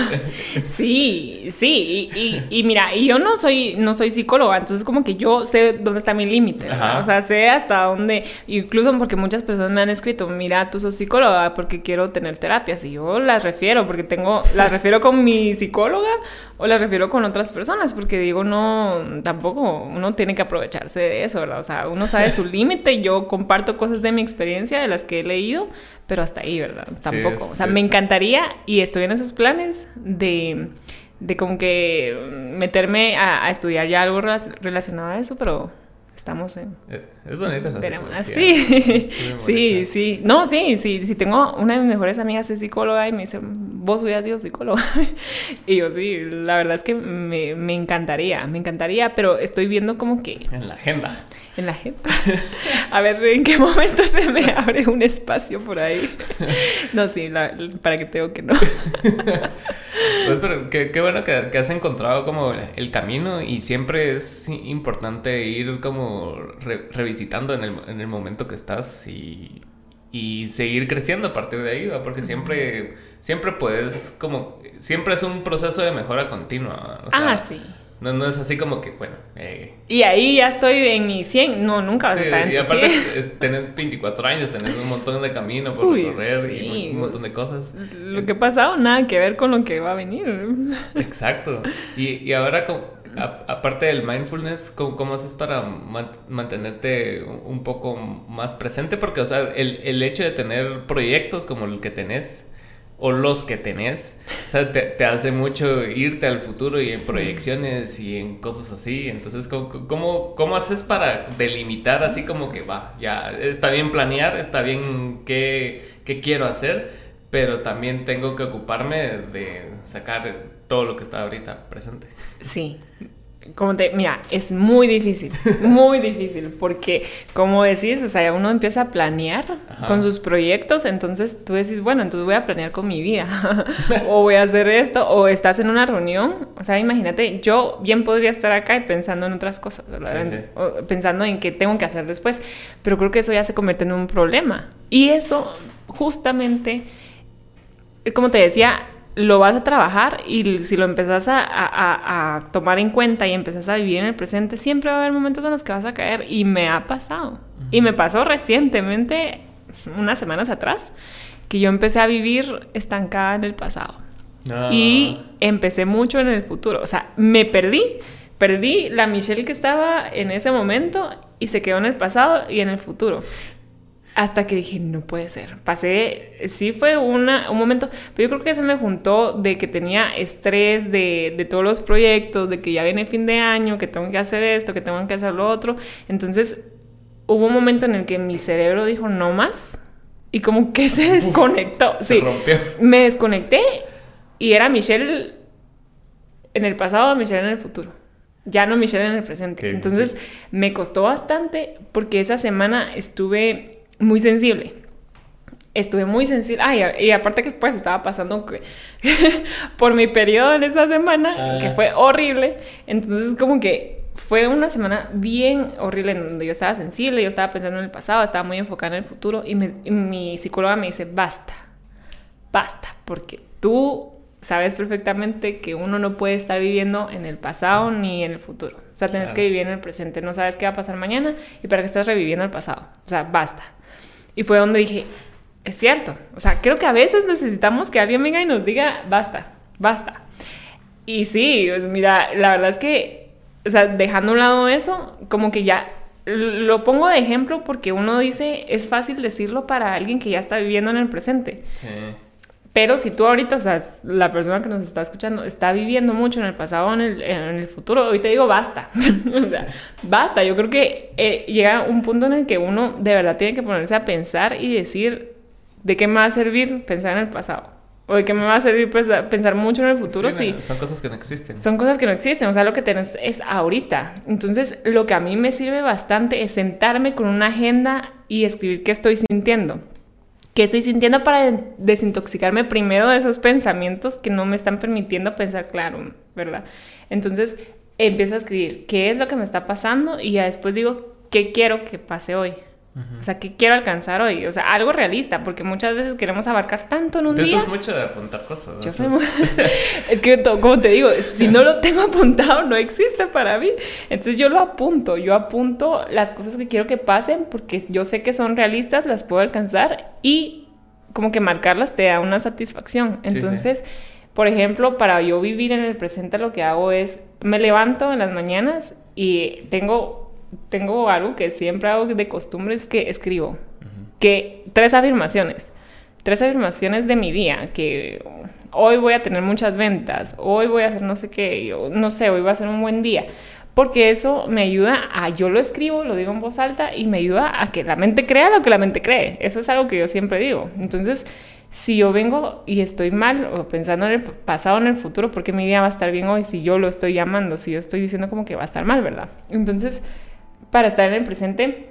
Sí, sí, y, mira, y yo no soy, no soy psicóloga, entonces como que yo sé dónde está mi límite, o sea, sé hasta dónde, incluso porque muchas personas me han escrito, mira, tú sos psicóloga porque quiero tener terapias, y yo las refiero, porque tengo, las refiero con mi psicóloga o las refiero con otras personas, porque digo, no, tampoco uno tiene que aprovecharse de eso, ¿verdad? O sea, uno sabe su límite, yo comparto cosas de mi experiencia, de las que he leído, pero hasta ahí, ¿verdad? Tampoco. o sea, me encantaría y estoy en esos planes de, de como que meterme a, a estudiar ya algo relacionado a eso, pero estamos en... Eh, es bonita esa Sí, sí, sí. No, sí, sí, sí. Tengo una de mis mejores amigas es psicóloga y me dice, vos hubieras sido psicóloga. y yo sí, la verdad es que me, me, encantaría, me encantaría, pero estoy viendo como que... En la agenda. En la agenda. A ver en qué momento se me abre un espacio por ahí. no, sí, para que tengo que no. pues, pero qué, qué bueno que, que, has encontrado como el camino y siempre es importante ir como revisitando en el, en el, momento que estás y, y, seguir creciendo a partir de ahí, porque siempre, siempre puedes, como, siempre es un proceso de mejora continua. ah, sí. No, no es así como que, bueno. Eh, y ahí ya estoy en mi 100. No, nunca vas a estar en tu y aparte, 100. tenés 24 años, tenés un montón de camino por recorrer y un montón de cosas. Lo que ha pasado, nada que ver con lo que va a venir. Exacto. Y, y ahora, como aparte del mindfulness, ¿cómo, haces para mantenerte un poco más presente? Porque, o sea, el, el, hecho de tener proyectos como el que tenés o los que tenés, o sea, te, te hace mucho irte al futuro y en proyecciones y en cosas así. Entonces, ¿cómo, ¿cómo, cómo, haces para delimitar así como que va, ya está bien planear, está bien qué, qué quiero hacer, pero también tengo que ocuparme de sacar todo lo que está ahorita presente. Sí. Como te, mira, es muy difícil, muy difícil, porque como decís, o sea, uno empieza a planear con sus proyectos, entonces tú decís, bueno, entonces voy a planear con mi vida, o voy a hacer esto, o estás en una reunión, o sea, imagínate, yo bien podría estar acá y pensando en otras cosas, pensando en qué tengo que hacer después, pero creo que eso ya se convierte en un problema, y eso justamente, como te decía, lo vas a trabajar y si lo empezás a, tomar en cuenta y empezás a vivir en el presente, siempre va a haber momentos en los que vas a caer. Y me ha pasado. Y me pasó recientemente, unas semanas atrás, que yo empecé a vivir estancada en el pasado. Ah. Y empecé mucho en el futuro. O sea, me perdí. Perdí la Michelle que estaba en ese momento y se quedó en el pasado y en el futuro. Hasta que dije, no puede ser. Pasé, sí fue una, un momento, pero yo creo que se me juntó de que tenía estrés de, de, todos los proyectos, de que ya viene fin de año, que tengo que hacer esto, que tengo que hacer lo otro. Entonces hubo un momento en el que mi cerebro dijo, no más. Y como que se desconectó. sí, me desconecté y era Michelle en el pasado, Michelle en el futuro. Ya no Michelle en el presente. Entonces me costó bastante porque esa semana estuve muy sensible. Estuve muy sensible. y aparte que pues estaba pasando por mi periodo en esa semana, que ah. fue horrible. Entonces como que fue una semana bien horrible en donde yo estaba sensible, yo estaba pensando en el pasado, estaba muy enfocada en el futuro y, mi psicóloga me dice, basta, basta, porque tú sabes perfectamente que uno no puede estar viviendo en el pasado ni en el futuro. O sea, tienes que vivir en el presente, no sabes qué va a pasar mañana y para qué estás reviviendo el pasado. O sea, basta. Y fue donde dije, es cierto. O sea, creo que a veces necesitamos que alguien venga y nos diga, basta, basta. Y sí, pues mira, la verdad es que, o sea, dejando a un lado eso, como que ya lo pongo de ejemplo porque uno dice, es fácil decirlo para alguien que ya está viviendo en el presente. Sí. Pero si tú ahorita, o sea, la persona que nos está escuchando está viviendo mucho en el pasado o en el, en el futuro, hoy te digo basta. o sea, basta. Yo creo que eh, llega un punto en el que uno de verdad tiene que ponerse a pensar y decir, ¿de qué me va a servir pensar en el pasado? ¿O de qué me va a servir pensar mucho en el futuro? Sí, Son cosas que no existen. Son cosas que no existen. O sea, lo que tienes es ahorita. Entonces, lo que a mí me sirve bastante es sentarme con una agenda y escribir qué estoy sintiendo qué estoy sintiendo para desintoxicarme primero de esos pensamientos que no me están permitiendo pensar claro, ¿verdad? Entonces empiezo a escribir qué es lo que me está pasando y ya después digo qué quiero que pase hoy. O sea, ¿qué quiero alcanzar hoy? O sea, algo realista, porque muchas veces queremos abarcar tanto en un día. Eso es mucho de apuntar cosas. Yo soy muy... es que, como te digo, si no lo tengo apuntado, no existe para mí. Entonces yo lo apunto, yo apunto las cosas que quiero que pasen, porque yo sé que son realistas, las puedo alcanzar y como que marcarlas te da una satisfacción. Entonces... Por ejemplo, para yo vivir en el presente lo que hago es, me levanto en las mañanas y tengo tengo algo que siempre hago de costumbre, es que escribo. Que tres afirmaciones. Tres afirmaciones de mi día, que hoy voy a tener muchas ventas, hoy voy a hacer no sé qué, no sé, hoy va a ser un buen día. Porque eso me ayuda a, yo lo escribo, lo digo en voz alta y me ayuda a que la mente crea lo que la mente cree. Eso es algo que yo siempre digo. Entonces, si yo vengo y estoy mal o pensando en el pasado, en el futuro, ¿por qué mi día va a estar bien hoy si yo lo estoy llamando, si yo estoy diciendo como que va a estar mal, ¿verdad? Entonces, para estar en el presente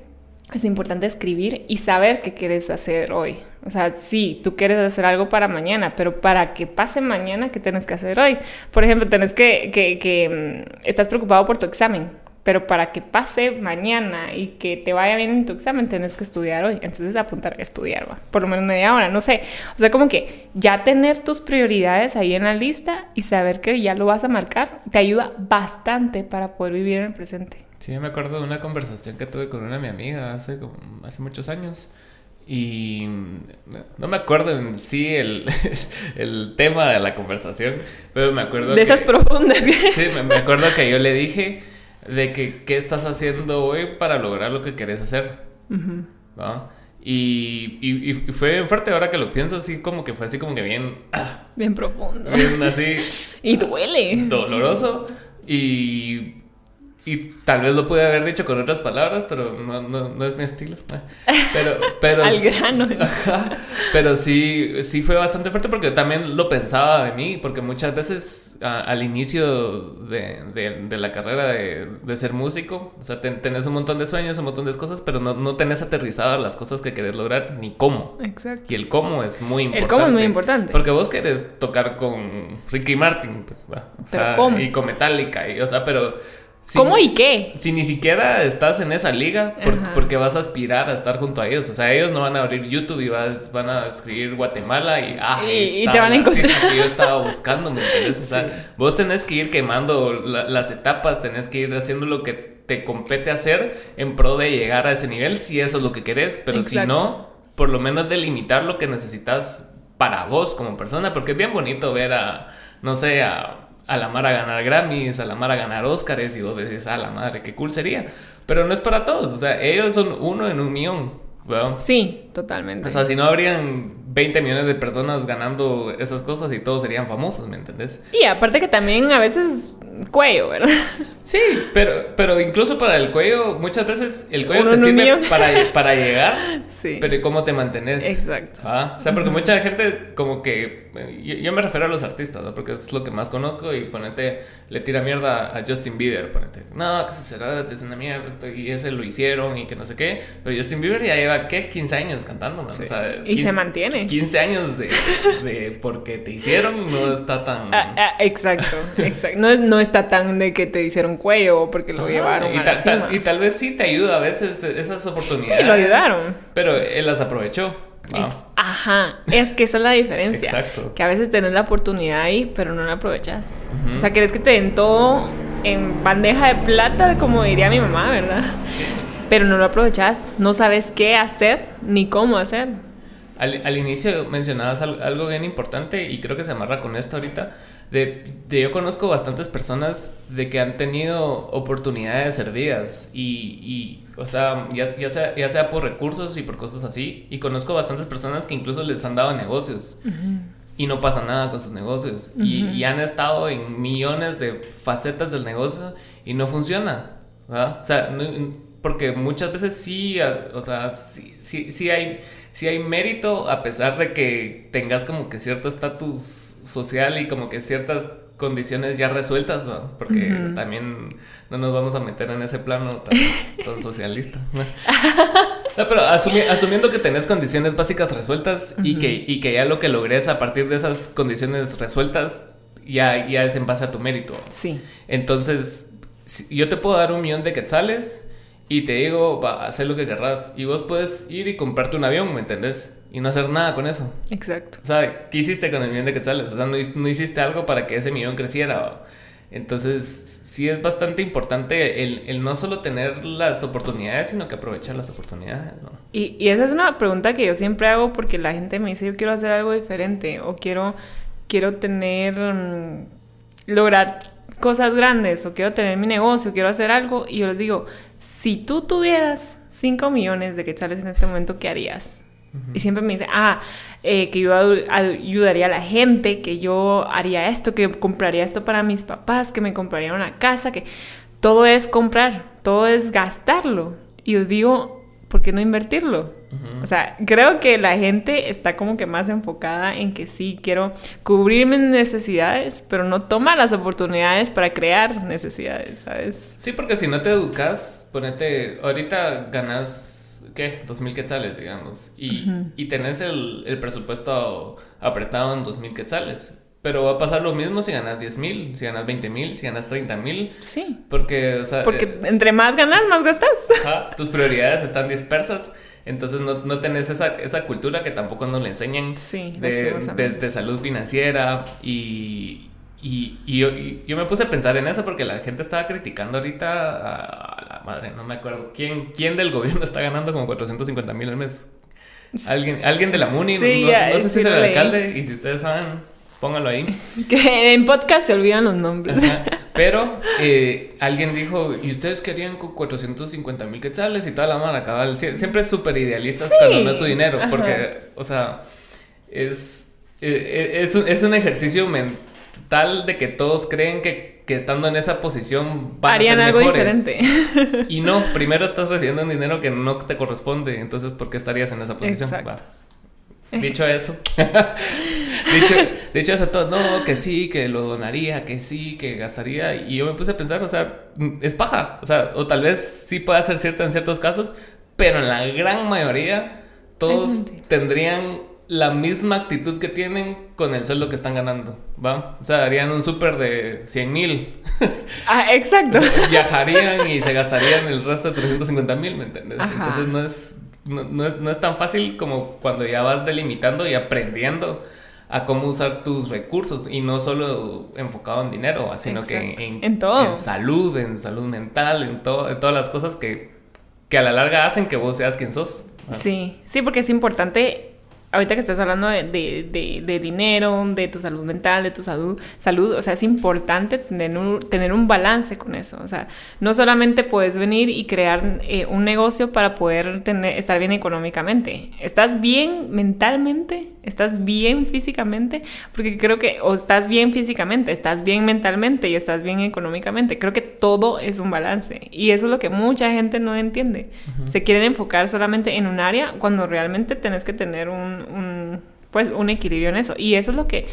es importante escribir y saber qué quieres hacer hoy. O sea, sí, tú quieres hacer algo para mañana, pero para que pase mañana, ¿qué tienes que hacer hoy? Por ejemplo, que, que, que mm, estás preocupado por tu examen, pero para que pase mañana y que te vaya bien en tu examen, tienes que estudiar hoy. Entonces, apuntar a estudiar, ¿va? por lo menos media hora, no sé. O sea, como que ya tener tus prioridades ahí en la lista y saber que ya lo vas a marcar, te ayuda bastante para poder vivir en el presente. Sí, me acuerdo de una conversación que tuve con una de mi amiga hace, hace muchos años. Y no me acuerdo en sí el, el, tema de la conversación, pero me acuerdo... De esas profundas. Sí, me, acuerdo que yo le dije de que qué estás haciendo hoy para lograr lo que querés hacer. y, y, fue bien fuerte ahora que lo pienso, así como que fue así como que bien... Ah, bien profundo. Bien así... y duele. Doloroso. Y y tal vez lo pude haber dicho con otras palabras, pero no, no, no es mi estilo. Pero, pero, Al grano. pero sí, sí fue bastante fuerte porque también lo pensaba de mí, porque muchas veces al inicio de, de, la carrera de, de, ser músico, o sea, tenés un montón de sueños, un montón de cosas, pero no, no tenés aterrizadas las cosas que querés lograr ni cómo. Exacto. Y el cómo es muy importante. El cómo es muy importante. Porque vos querés tocar con Ricky Martin, pues, o sea, y con Metallica, y, o sea, pero ¿Cómo y qué? Si ni siquiera estás en esa liga, porque vas a aspirar a estar junto a ellos. O sea, ellos no van a abrir YouTube y vas, van a escribir Guatemala y, ah, y, te van a encontrar. Que yo estaba buscando, ¿me entiendes? O sea, vos tenés que ir quemando las etapas, tenés que ir haciendo lo que te compete hacer en pro de llegar a ese nivel, si eso es lo que querés. Pero si no, por lo menos delimitar lo que necesitas para vos como persona, porque es bien bonito ver a, no sé, a a la mar a ganar Grammys, a la mar a ganar Oscars y vos decís, a la madre, qué cool sería. Pero no es para todos, o sea, ellos son uno en un millón. Sí, totalmente. O sea, si no habrían 20 millones de personas ganando esas cosas y todos serían famosos, ¿me entendés? Y aparte que también a veces cuello, ¿verdad? Sí, pero, pero incluso para el cuello, muchas veces el cuello te sirve para, para llegar, sí. pero ¿cómo te mantienes? Exacto. ¿Ah? O sea, porque mucha gente como que, yo, me refiero a los artistas, ¿no? porque es lo que más conozco y ponete, le tira mierda a Justin Bieber, ponete, no, que se será, es una mierda, y ese lo hicieron y que no sé qué, pero Justin Bieber ya lleva, ¿qué? 15 años cantando, man. O sea, y se mantiene. 15 años de, de porque te hicieron no está tan... Ah, ah, exacto, exacto. No, no está tan de que te hicieron cuello porque lo llevaron y, a la y tal vez sí te ayuda a veces esas oportunidades. Sí, lo ayudaron. Pero él las aprovechó. Ajá, es que esa es la diferencia. Exacto. Que a veces tenés la oportunidad ahí, pero no la aprovechas. O sea, querés que te den todo en bandeja de plata, como diría mi mamá, ¿verdad? Sí. Pero no lo aprovechas, no sabes qué hacer ni cómo hacer. Al, al inicio mencionabas algo bien importante y creo que se amarra con esto ahorita de, yo conozco bastantes personas de que han tenido oportunidades servidas y, y o sea ya, ya, sea, ya sea por recursos y por cosas así, y conozco bastantes personas que incluso les han dado negocios. Y no pasa nada con sus negocios. y, han estado en millones de facetas del negocio y no funciona. ¿verdad? O sea, porque muchas veces sí, o sea, sí, sí, sí, hay, sí hay mérito a pesar de que tengas como que cierto estatus social y como que ciertas condiciones ya resueltas, porque también no nos vamos a meter en ese plano tan, socialista. pero asumiendo que tenés condiciones básicas resueltas y, que, y que ya lo que logres a partir de esas condiciones resueltas ya, ya es en base a tu mérito. Sí. Entonces, yo te puedo dar un millón de quetzales y te digo, va, hacer lo que querrás. Y vos puedes ir y comprarte un avión, ¿me entendés? y no hacer nada con eso. Exacto. O sea, ¿qué hiciste con el millón de quetzales? O sea, no, hiciste algo para que ese millón creciera. Entonces, sí es bastante importante el, no solo tener las oportunidades, sino que aprovechar las oportunidades, ¿no? Y, y, esa es una pregunta que yo siempre hago porque la gente me dice, yo quiero hacer algo diferente o quiero, quiero tener, mm, lograr cosas grandes o quiero tener mi negocio, quiero hacer algo. Y yo les digo, si tú tuvieras 5 millones de quetzales en este momento, ¿qué harías? Y siempre me dice, ah, eh, que yo ayudaría a la gente, que yo haría esto, que compraría esto para mis papás, que me compraría una casa, que todo es comprar, todo es gastarlo. Y yo digo, ¿por qué no invertirlo? O sea, creo que la gente está como que más enfocada en que sí, quiero cubrir mis necesidades, pero no toma las oportunidades para crear necesidades, ¿sabes? Sí, porque si no te educas, ponete, ahorita ganas ¿qué? Dos mil quetzales, digamos. Y, y tenés el, el, presupuesto apretado en dos mil quetzales. Pero va a pasar lo mismo si ganas 10 mil, si ganas 20 mil, si ganas 30 mil. Sí. Porque, o sea, Porque eh, entre más ganas, más gastas. tus prioridades están dispersas. Entonces no, no tenés esa, esa, cultura que tampoco nos le enseñan sí, de, de, de, salud financiera y, y, y, yo, yo, me puse a pensar en eso porque la gente estaba criticando ahorita a, la madre, no me acuerdo. ¿Quién, quién del gobierno está ganando como 450 mil al mes? ¿Alguien, alguien de la MUNI, sí, no, no, sé si es el alcalde, y si ustedes saben, póngalo ahí. Que en podcast se olvidan los nombres. Pero eh, alguien dijo, ¿y ustedes querían con 450 mil quetzales y toda la cabal? Siempre es súper idealistas cuando no es su dinero, porque, o sea, es, eh, eh, es, es un ejercicio mental tal de que todos creen que, que estando en esa posición van Harían a ser algo diferente. Y no, primero estás recibiendo un dinero que no te corresponde, entonces ¿por qué estarías en esa posición? Dicho eso, dicho, dicho, eso todo, no, que sí, que lo donaría, que sí, que gastaría, y yo me puse a pensar, o sea, es paja, o sea, o tal vez sí pueda ser cierto en ciertos casos, pero en la gran mayoría todos tendrían la misma actitud que tienen con el sueldo que están ganando, ¿va? O sea, harían un súper de 100 mil. Ah, exacto. Viajarían y se gastarían el resto de 350 mil, ¿me entiendes? Entonces no es, no, es, no es tan fácil como cuando ya vas delimitando y aprendiendo a cómo usar tus recursos y no solo enfocado en dinero, sino que en, en, todo. en salud, en salud mental, en, todo, en todas las cosas que, que a la larga hacen que vos seas quien sos. Sí, sí, porque es importante ahorita que estás hablando de, de, dinero, de tu salud mental, de tu salud, salud, o sea, es importante tener un, tener un balance con eso. O sea, no solamente puedes venir y crear eh, un negocio para poder tener, estar bien económicamente. ¿Estás bien mentalmente? ¿Estás bien físicamente? Porque creo que, o estás bien físicamente, estás bien mentalmente y estás bien económicamente. Creo que todo es un balance. Y eso es lo que mucha gente no entiende. Se quieren enfocar solamente en un área cuando realmente tenés que tener un un, pues, un equilibrio en eso. Y eso es lo que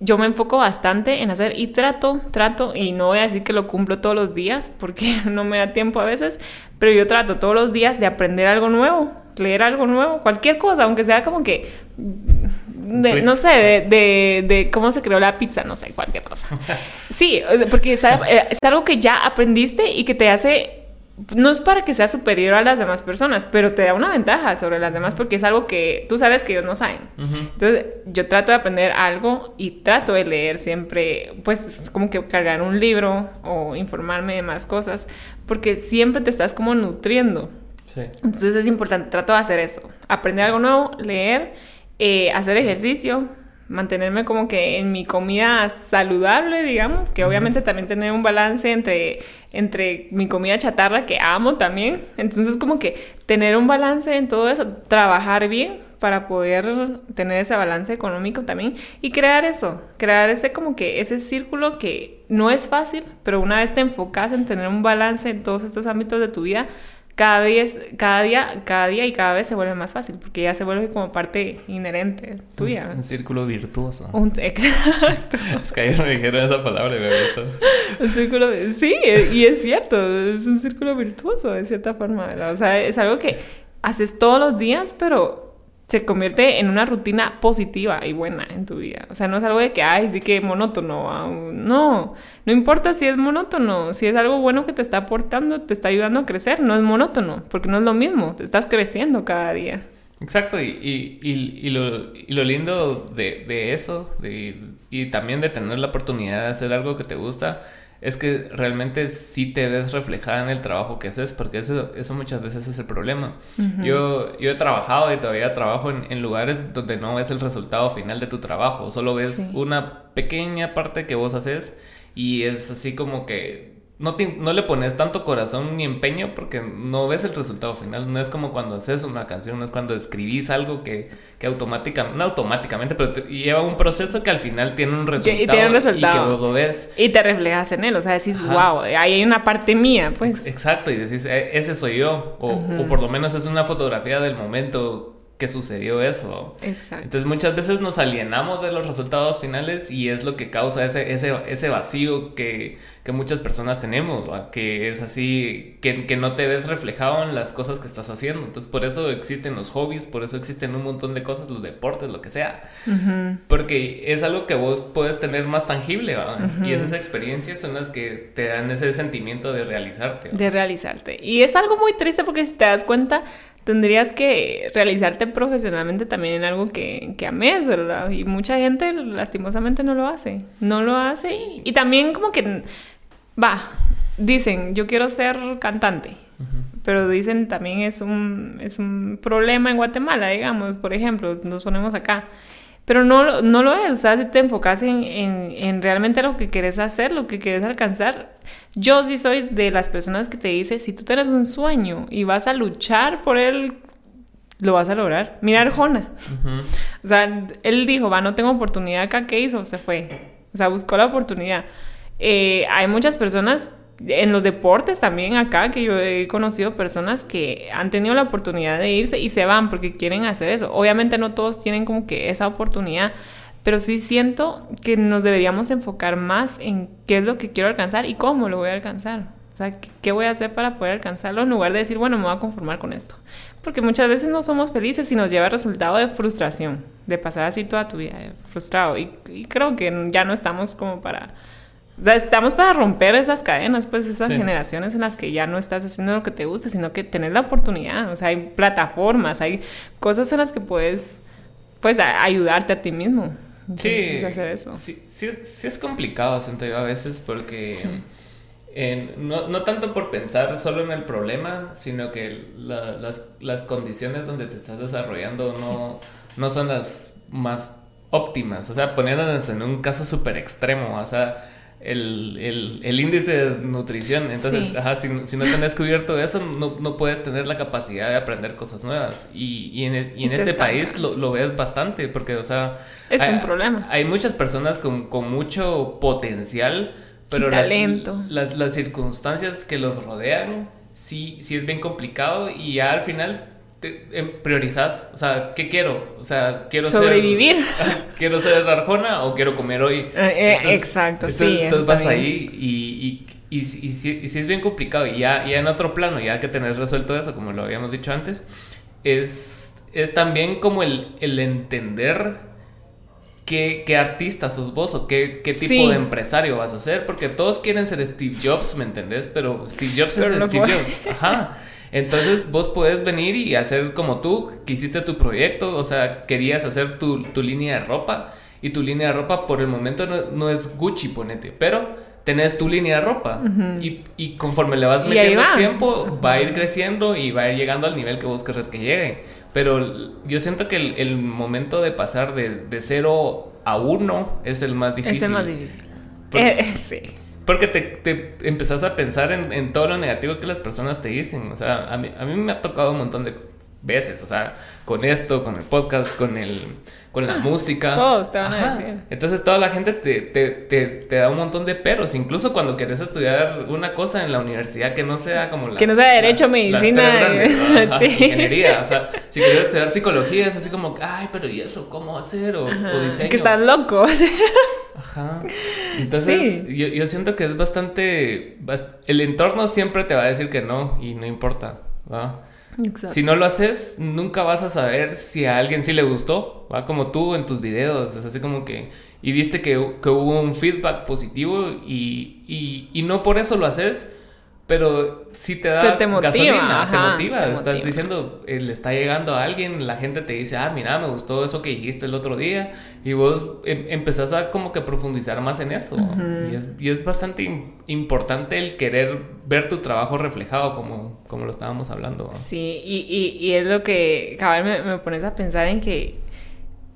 yo me enfoco bastante en hacer y trato, trato, y no voy a decir que lo cumplo todos los días porque no me da tiempo a veces, pero yo trato todos los días de aprender algo nuevo, leer algo nuevo, cualquier cosa, aunque sea como que, no sé, de, de, cómo se creó la pizza, no sé, cualquier cosa. Sí, porque es, es algo que ya aprendiste y que te hace no es para que sea superior a las demás personas, pero te da una ventaja sobre las demás porque es algo que tú sabes que ellos no saben. Entonces, yo trato de aprender algo y trato de leer siempre, pues es como que cargar un libro o informarme de más cosas, porque siempre te estás como nutriendo. Sí. Entonces es importante, trato de hacer eso, aprender algo nuevo, leer, eh, hacer ejercicio, mantenerme como que en mi comida saludable, digamos, que obviamente también tener un balance entre, entre mi comida chatarra que amo también. Entonces como que tener un balance en todo eso, trabajar bien para poder tener ese balance económico también y crear eso, crear ese como que ese círculo que no es fácil, pero una vez te enfocas en tener un balance en todos estos ámbitos de tu vida, cada día, cada día, cada día y cada vez se vuelve más fácil, porque ya se vuelve como parte inherente tuya. Un, un círculo virtuoso. Un, exacto. es que ayer me dijeron esa palabra y me gustó. un círculo, sí, y es cierto, es un círculo virtuoso de cierta forma, ¿verdad? O sea, es algo que haces todos los días, pero se convierte en una rutina positiva y buena en tu vida. O sea, no es algo de que, ay, sí que monótono. No, no importa si es monótono, si es algo bueno que te está aportando, te está ayudando a crecer, no es monótono, porque no es lo mismo, te estás creciendo cada día. Exacto, y, y, y, lo, y lo, lindo de, de eso, de, y también de tener la oportunidad de hacer algo que te gusta, es que realmente sí te ves reflejada en el trabajo que haces, porque eso, eso muchas veces es el problema. yo, yo he trabajado y todavía trabajo en, en, lugares donde no ves el resultado final de tu trabajo, solo ves una pequeña parte que vos haces y es así como que no, no le pones tanto corazón ni empeño porque no ves el resultado final. No es como cuando haces una canción, no es cuando escribís algo que, que automáticamente, no automáticamente, pero lleva un proceso que al final tiene un resultado. Y tiene un resultado. Y que vos lo ves. Y te reflejas en él, o sea, decís, wow, ahí hay una parte mía, pues. Exacto, y decís, e, ese soy yo. O, o por lo menos es una fotografía del momento que sucedió eso. Exacto. Entonces muchas veces nos alienamos de los resultados finales y es lo que causa ese, ese, ese vacío que, que, muchas personas tenemos, que es así, que, que, no te ves reflejado en las cosas que estás haciendo. Entonces por eso existen los hobbies, por eso existen un montón de cosas, los deportes, lo que sea. Porque es algo que vos puedes tener más tangible, Y esas experiencias son las que te dan ese sentimiento de realizarte. De realizarte. Y es algo muy triste porque si te das cuenta tendrías que realizarte profesionalmente también en algo que, que ames, ¿verdad? Y mucha gente lastimosamente no lo hace, no lo hace. Y también como que, va, dicen, yo quiero ser cantante, pero dicen también es un, es un problema en Guatemala, digamos, por ejemplo, nos ponemos acá. Pero no, no lo es, o sea, te enfocas en, en, realmente lo que quieres hacer, lo que quieres alcanzar. Yo sí soy de las personas que te dice, si tú tienes un sueño y vas a luchar por él, lo vas a lograr. Mira Arjona. O sea, él dijo, va, no tengo oportunidad acá, ¿qué hizo? Se fue. O sea, buscó la oportunidad. Eh, hay muchas personas en los deportes también acá, que yo he conocido personas que han tenido la oportunidad de irse y se van porque quieren hacer eso. Obviamente no todos tienen como que esa oportunidad, pero sí siento que nos deberíamos enfocar más en qué es lo que quiero alcanzar y cómo lo voy a alcanzar. O sea, ¿qué voy a hacer para poder alcanzarlo en lugar de decir, bueno, me voy a conformar con esto? Porque muchas veces no somos felices y nos lleva el resultado de frustración, de pasar así toda tu vida frustrado. Y, y creo que ya no estamos como para o sea, estamos para romper esas cadenas, pues esas generaciones en las que ya no estás haciendo lo que te gusta, sino que tenés la oportunidad. O sea, hay plataformas, hay cosas en las que puedes, pues, ayudarte a ti mismo. sí, Sí, sí, es complicado, siento yo a veces, porque no, no, tanto por pensar solo en el problema, sino que las, las, condiciones donde te estás desarrollando no, no son las más óptimas. O sea, poniéndonos en un caso súper extremo, o sea el, el, el, índice de nutrición. Entonces, ajá, si, si, no tenés cubierto eso, no, no, puedes tener la capacidad de aprender cosas nuevas. Y, y en, y en este país lo, lo, ves bastante, porque, o sea... Es un problema. Hay muchas personas con, con mucho potencial, pero las, las, las, circunstancias que los rodean, sí, sí es bien complicado y ya al final priorizas, o sea, ¿qué quiero? O sea, quiero sobrevivir. Ser, quiero ser Arjona o quiero comer hoy. Eh, eh, exacto, sí. Entonces vas ahí y, y, y, y, si, es bien complicado. Y ya, ya en otro plano, ya que tenés resuelto eso, como lo habíamos dicho antes, es, es también como el, el entender ¿qué, qué artista sos vos o qué, qué tipo de empresario vas a ser? Porque todos quieren ser Steve Jobs, ¿me entendés? Pero Steve Jobs es Steve Jobs. Ajá. Entonces vos puedes venir y hacer como tú, que hiciste tu proyecto, o sea, querías hacer tu, tu línea de ropa y tu línea de ropa por el momento no, no es Gucci, ponete, pero tenés tu línea de ropa y, y, conforme le vas metiendo el tiempo va a ir creciendo y va a ir llegando al nivel que vos querés que llegue. Pero yo siento que el, el momento de pasar de, de, cero a uno es el más difícil. Es el más difícil. Porque, eh, sí. Porque te, te, empezás a pensar en, en, todo lo negativo que las personas te dicen. O sea, a mí, a mí me ha tocado un montón de veces, o sea, con esto, con el podcast, con el con la ah, música. Todos te van a decir. Entonces toda la gente te, te, te, te, da un montón de peros. Incluso cuando quieres estudiar una cosa en la universidad que no sea como la... Que no sea derecho, medicina. sí. Ingeniería. O sea, si quieres estudiar psicología es así como, ay, pero ¿y eso cómo hacer? O, o diseño. Que estás loco. Ajá. Entonces, yo, yo siento que es bastante... El entorno siempre te va a decir que no y no importa. ¿va? Si no lo haces, nunca vas a saber si a alguien sí le gustó. Va como tú en tus videos. Es así como que. Y viste que, que hubo un feedback positivo y, y, y, no por eso lo haces, pero si te da te motiva, gasolina, te motiva. Estás diciendo, eh, le está llegando a alguien, la gente te dice, ah, mira, me gustó eso que dijiste el otro día. Y vos em, empezás a como que profundizar más en eso. y, es, y, es, bastante importante el querer ver tu trabajo reflejado, como, como lo estábamos hablando. Sí, y, y, y, es lo que, cabal, me, me pones a pensar en que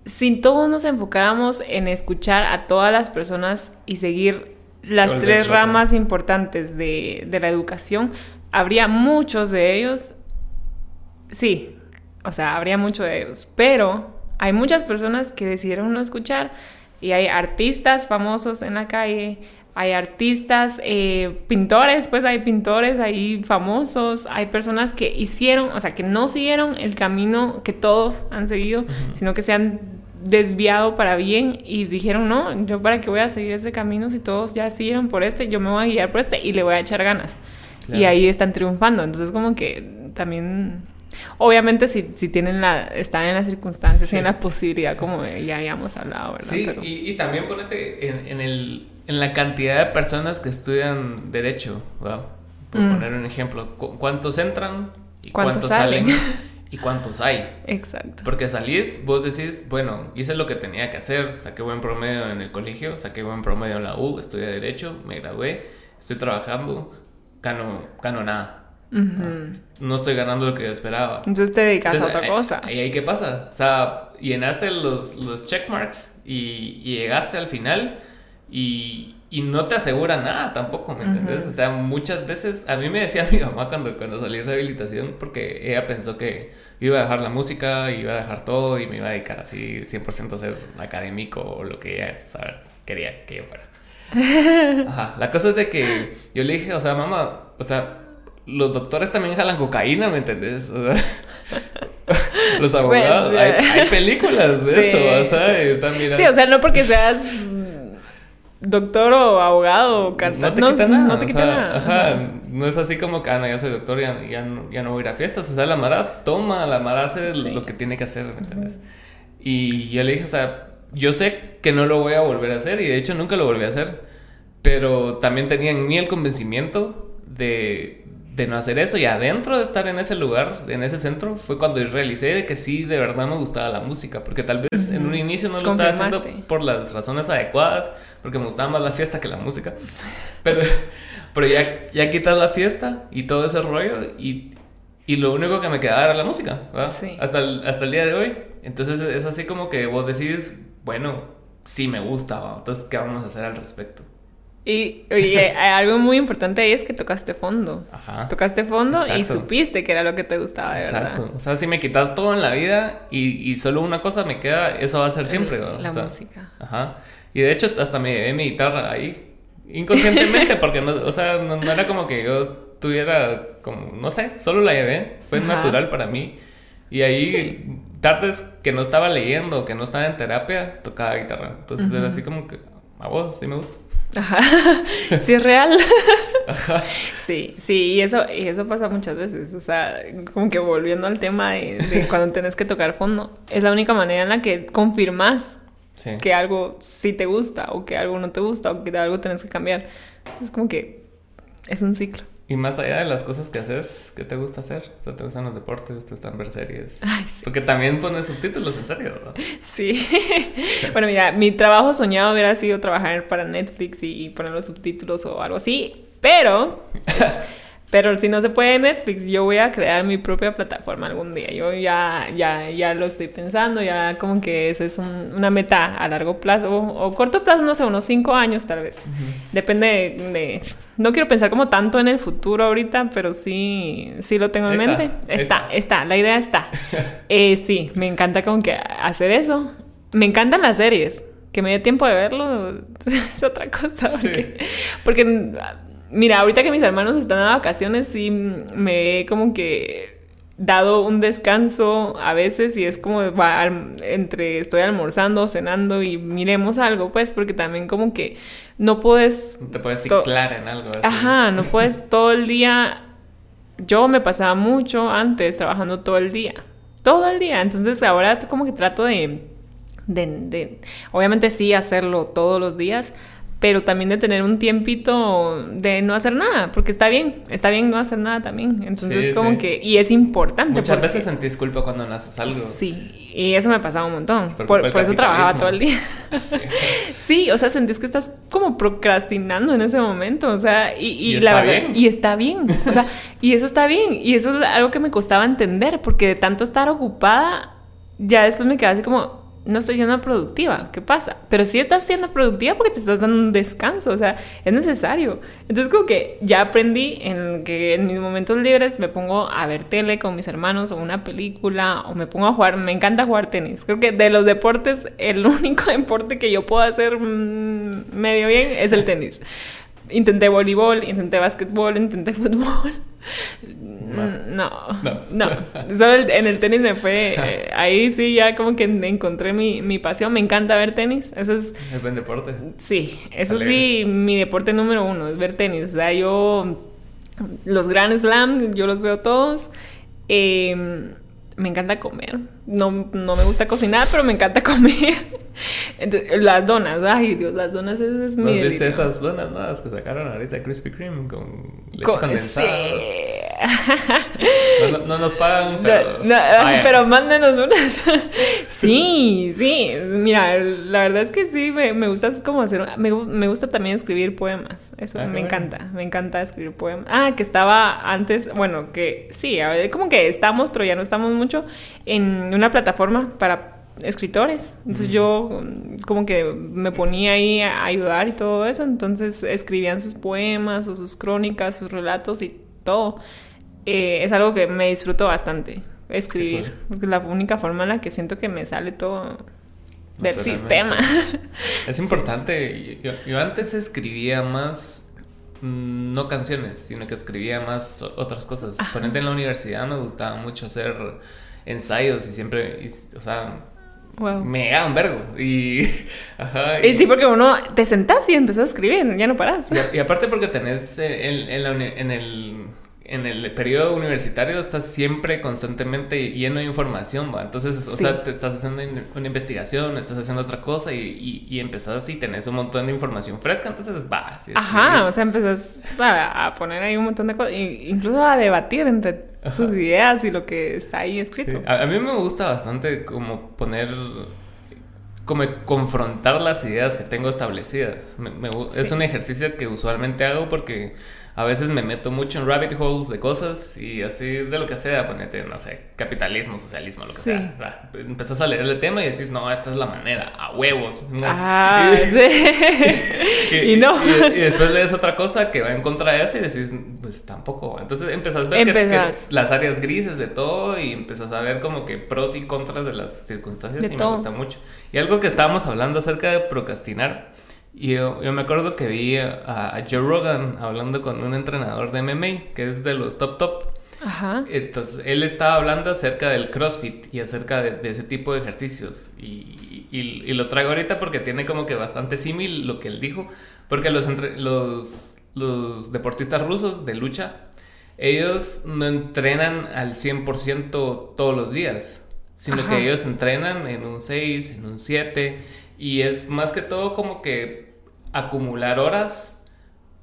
si todos nos enfocáramos en escuchar a todas las personas y seguir las tres ramas importantes de, de, la educación, habría muchos de ellos, sí, o sea, habría muchos de ellos, pero hay muchas personas que decidieron no escuchar y hay artistas famosos en la calle, hay artistas, eh, pintores, pues hay pintores ahí famosos, hay personas que hicieron, o sea, que no siguieron el camino que todos han seguido, sino que se han desviado para bien y dijeron, no, yo para qué voy a seguir ese camino si todos ya siguieron por este, yo me voy a guiar por este y le voy a echar ganas. Y ahí están triunfando. Entonces como que también, obviamente si, si tienen la, están en las circunstancias, y en la posibilidad, como ya habíamos hablado, ¿verdad? Sí, y, y, también ponete en, en, el, en la cantidad de personas que estudian derecho, por mm. poner un ejemplo, ¿cuántos entran y cuántos, salen? y cuántos hay. Exacto. Porque salís, vos decís, bueno, hice lo que tenía que hacer, saqué buen promedio en el colegio, saqué buen promedio en la U, estudié Derecho, me gradué, estoy trabajando, gano, gano nada. No estoy ganando lo que yo esperaba. Entonces te dedicas a otra cosa. ¿Y ahí qué pasa? O sea, llenaste los, los checkmarks y, y llegaste al final y, y no te asegura nada tampoco, ¿me entiendes? O sea, muchas veces, a mí me decía mi mamá cuando, cuando salí de rehabilitación, porque ella pensó que iba a dejar la música, iba a dejar todo y me iba a dedicar así 100% a ser académico o lo que ella saber, quería que yo fuera. Ajá, la cosa es de que yo le dije, o sea, mamá, o sea, los doctores también jalan cocaína, ¿me entendés? O sea, los abogados, pues, hay, hay, películas de eso, o sea, están mirando. Sí, o sea, no porque seas doctor o abogado o cantante. No te quita nada. No te quita nada. Ajá, no es así como que, ah, no, ya soy doctor, ya, ya, no, ya no voy a ir a fiestas. O sea, la Mara toma, la Mara hace lo que tiene que hacer, ¿me entiendes? Y yo le dije, o sea, yo sé que no lo voy a volver a hacer y de hecho nunca lo volví a hacer. Pero también tenía en mí el convencimiento de, de no hacer eso. Y adentro de estar en ese lugar, en ese centro, fue cuando realicé que sí, de verdad me gustaba la música. Porque tal vez en un inicio no lo estaba haciendo por las razones adecuadas, porque me gustaba más la fiesta que la música. Pero, pero ya, ya quitas la fiesta y todo ese rollo y, y lo único que me quedaba era la música, Hasta, el, hasta el día de hoy. Entonces es así como que vos decides, bueno, sí me gusta, entonces ¿qué vamos a hacer al respecto? Y, algo muy importante ahí es que tocaste fondo. Ajá. Tocaste fondo y supiste que era lo que te gustaba de Exacto. O sea, si me quitas todo en la vida y, y solo una cosa me queda, eso va a ser siempre. La música. Ajá. Y de hecho, hasta me llevé mi guitarra ahí. Inconscientemente, porque no, o sea, no, era como que yo tuviera como, no sé, solo la llevé. Fue natural para mí. Y ahí, tardes que no estaba leyendo, que no estaba en terapia, tocaba guitarra. Entonces era así como que, a vos sí me gusta. Ajá. Sí es real. Ajá. Sí, sí, y eso, y eso pasa muchas veces. O sea, como que volviendo al tema de, cuando tenés que tocar fondo, es la única manera en la que confirmas que algo sí te gusta o que algo no te gusta o que algo tienes que cambiar. Entonces como que es un ciclo. Y más allá de las cosas que haces, ¿qué te gusta hacer? O sea, ¿te gustan los deportes? ¿Te gustan ver series? Ay, sí. Porque también pones subtítulos, en serio, ¿no? Sí. bueno, mira, mi trabajo soñado hubiera sido trabajar para Netflix y poner los subtítulos o algo así, pero... Pero si no se puede Netflix, yo voy a crear mi propia plataforma algún día. Yo ya, ya, ya lo estoy pensando, ya como que esa es una meta a largo plazo o, corto plazo, no sé, unos cinco años tal vez. Depende de, No quiero pensar como tanto en el futuro ahorita, pero sí, sí lo tengo en mente. Está, está, la idea está. eh, sí, me encanta como que hacer eso. Me encantan las series. Que me dé tiempo de verlo es otra cosa. Porque, porque Mira, ahorita que mis hermanos están de vacaciones, sí me he como que dado un descanso a veces y es como entre estoy almorzando, cenando y miremos algo, pues, porque también como que no puedes... No te puedes ciclar en algo. Así. Ajá, no puedes todo el día... Yo me pasaba mucho antes trabajando todo el día, todo el día, entonces ahora como que trato de, de, de obviamente sí hacerlo todos los días, pero también de tener un tiempito de no hacer nada, porque está bien, está bien no hacer nada también. Entonces, como que, y es importante. Muchas veces sentís culpa cuando no haces algo. Sí, y eso me pasaba un montón. Por, eso trabajaba todo el día. Sí. o sea, sentís que estás como procrastinando en ese momento, o sea, y, y, la verdad, y está bien, o sea, y eso está bien, y eso es algo que me costaba entender, porque de tanto estar ocupada, ya después me quedaba así como, no estoy siendo productiva, ¿qué pasa? Pero sí estás siendo productiva porque te estás dando un descanso, o sea, es necesario. Entonces como que ya aprendí en que en mis momentos libres me pongo a ver tele con mis hermanos o una película o me pongo a jugar, me encanta jugar tenis. Creo que de los deportes el único deporte que yo puedo hacer mm, medio bien es el tenis. Intenté voleibol, intenté básquetbol, intenté fútbol. No, no, Solo en el tenis me fue. Eh, ahí sí, ya como que encontré mi, mi, pasión. Me encanta ver tenis. Eso es. Es buen deporte. Sí, eso sí, mi deporte número uno es ver tenis. O sea, yo. Los Grand Slam, yo los veo todos. Eh, me encanta comer. No, no me gusta cocinar, pero me encanta comer. las donas, ay Dios, las donas es, es mi ¿No viste esas donas nuevas que sacaron ahorita Krispy Kreme con leche condensada? No, no, nos pagan, pero... pero mándenos unas. sí, sí. Mira, la verdad es que sí, me, me gusta como hacer... Me, me, gusta también escribir poemas. Eso ah, me encanta. Me encanta escribir poemas. Ah, que estaba antes... Bueno, que sí, como que estamos, pero ya no estamos mucho en una plataforma para escritores. Entonces yo como que me ponía ahí a ayudar y todo eso. Entonces escribían sus poemas o sus crónicas, sus relatos y todo. Eh, es algo que me disfruto bastante, escribir. Porque es la única forma en la que siento que me sale todo del sistema. Es importante. Yo, antes escribía más, mm, no canciones, sino que escribía más otras cosas. Ponente en la universidad me gustaba mucho hacer ensayos y siempre, o sea, me un vergo. Y, ajá, y, sí, porque uno te sentás y empezás a escribir, ya no parás. Y, aparte porque tenés en, en, el en el periodo universitario estás siempre constantemente lleno de información, ¿va? Entonces, o sea, te estás haciendo una investigación, estás haciendo otra cosa y, y, empezás así, tenés un montón de información fresca, entonces va. Ajá, o sea, empezás a, poner ahí un montón de cosas, incluso a debatir entre sus ideas y lo que está ahí escrito. A, mí me gusta bastante como poner como confrontar las ideas que tengo establecidas. Es un ejercicio que usualmente hago porque a veces me meto mucho en rabbit holes de cosas y así de lo que sea, ponete, no sé, capitalismo, socialismo, lo que sea. Empezás a leer el tema y decís, no, esta es la manera, a huevos. Ah, sí. y, no. Y, después lees otra cosa que va en contra de eso y decís, pues tampoco. Entonces empezás a ver que, las áreas grises de todo y empezás a ver como que pros y contras de las circunstancias y me gusta mucho. Y algo que estábamos hablando acerca de procrastinar y yo, yo, me acuerdo que vi a, Joe Rogan hablando con un entrenador de MMA, que es de los top top. Ajá. Entonces, él estaba hablando acerca del CrossFit y acerca de, ese tipo de ejercicios. Y, y, lo traigo ahorita porque tiene como que bastante símil lo que él dijo. Porque los, los, los deportistas rusos de lucha, ellos no entrenan al 100% todos los días, sino que ellos entrenan en un 6, en un 7 Y es más que todo como que acumular horas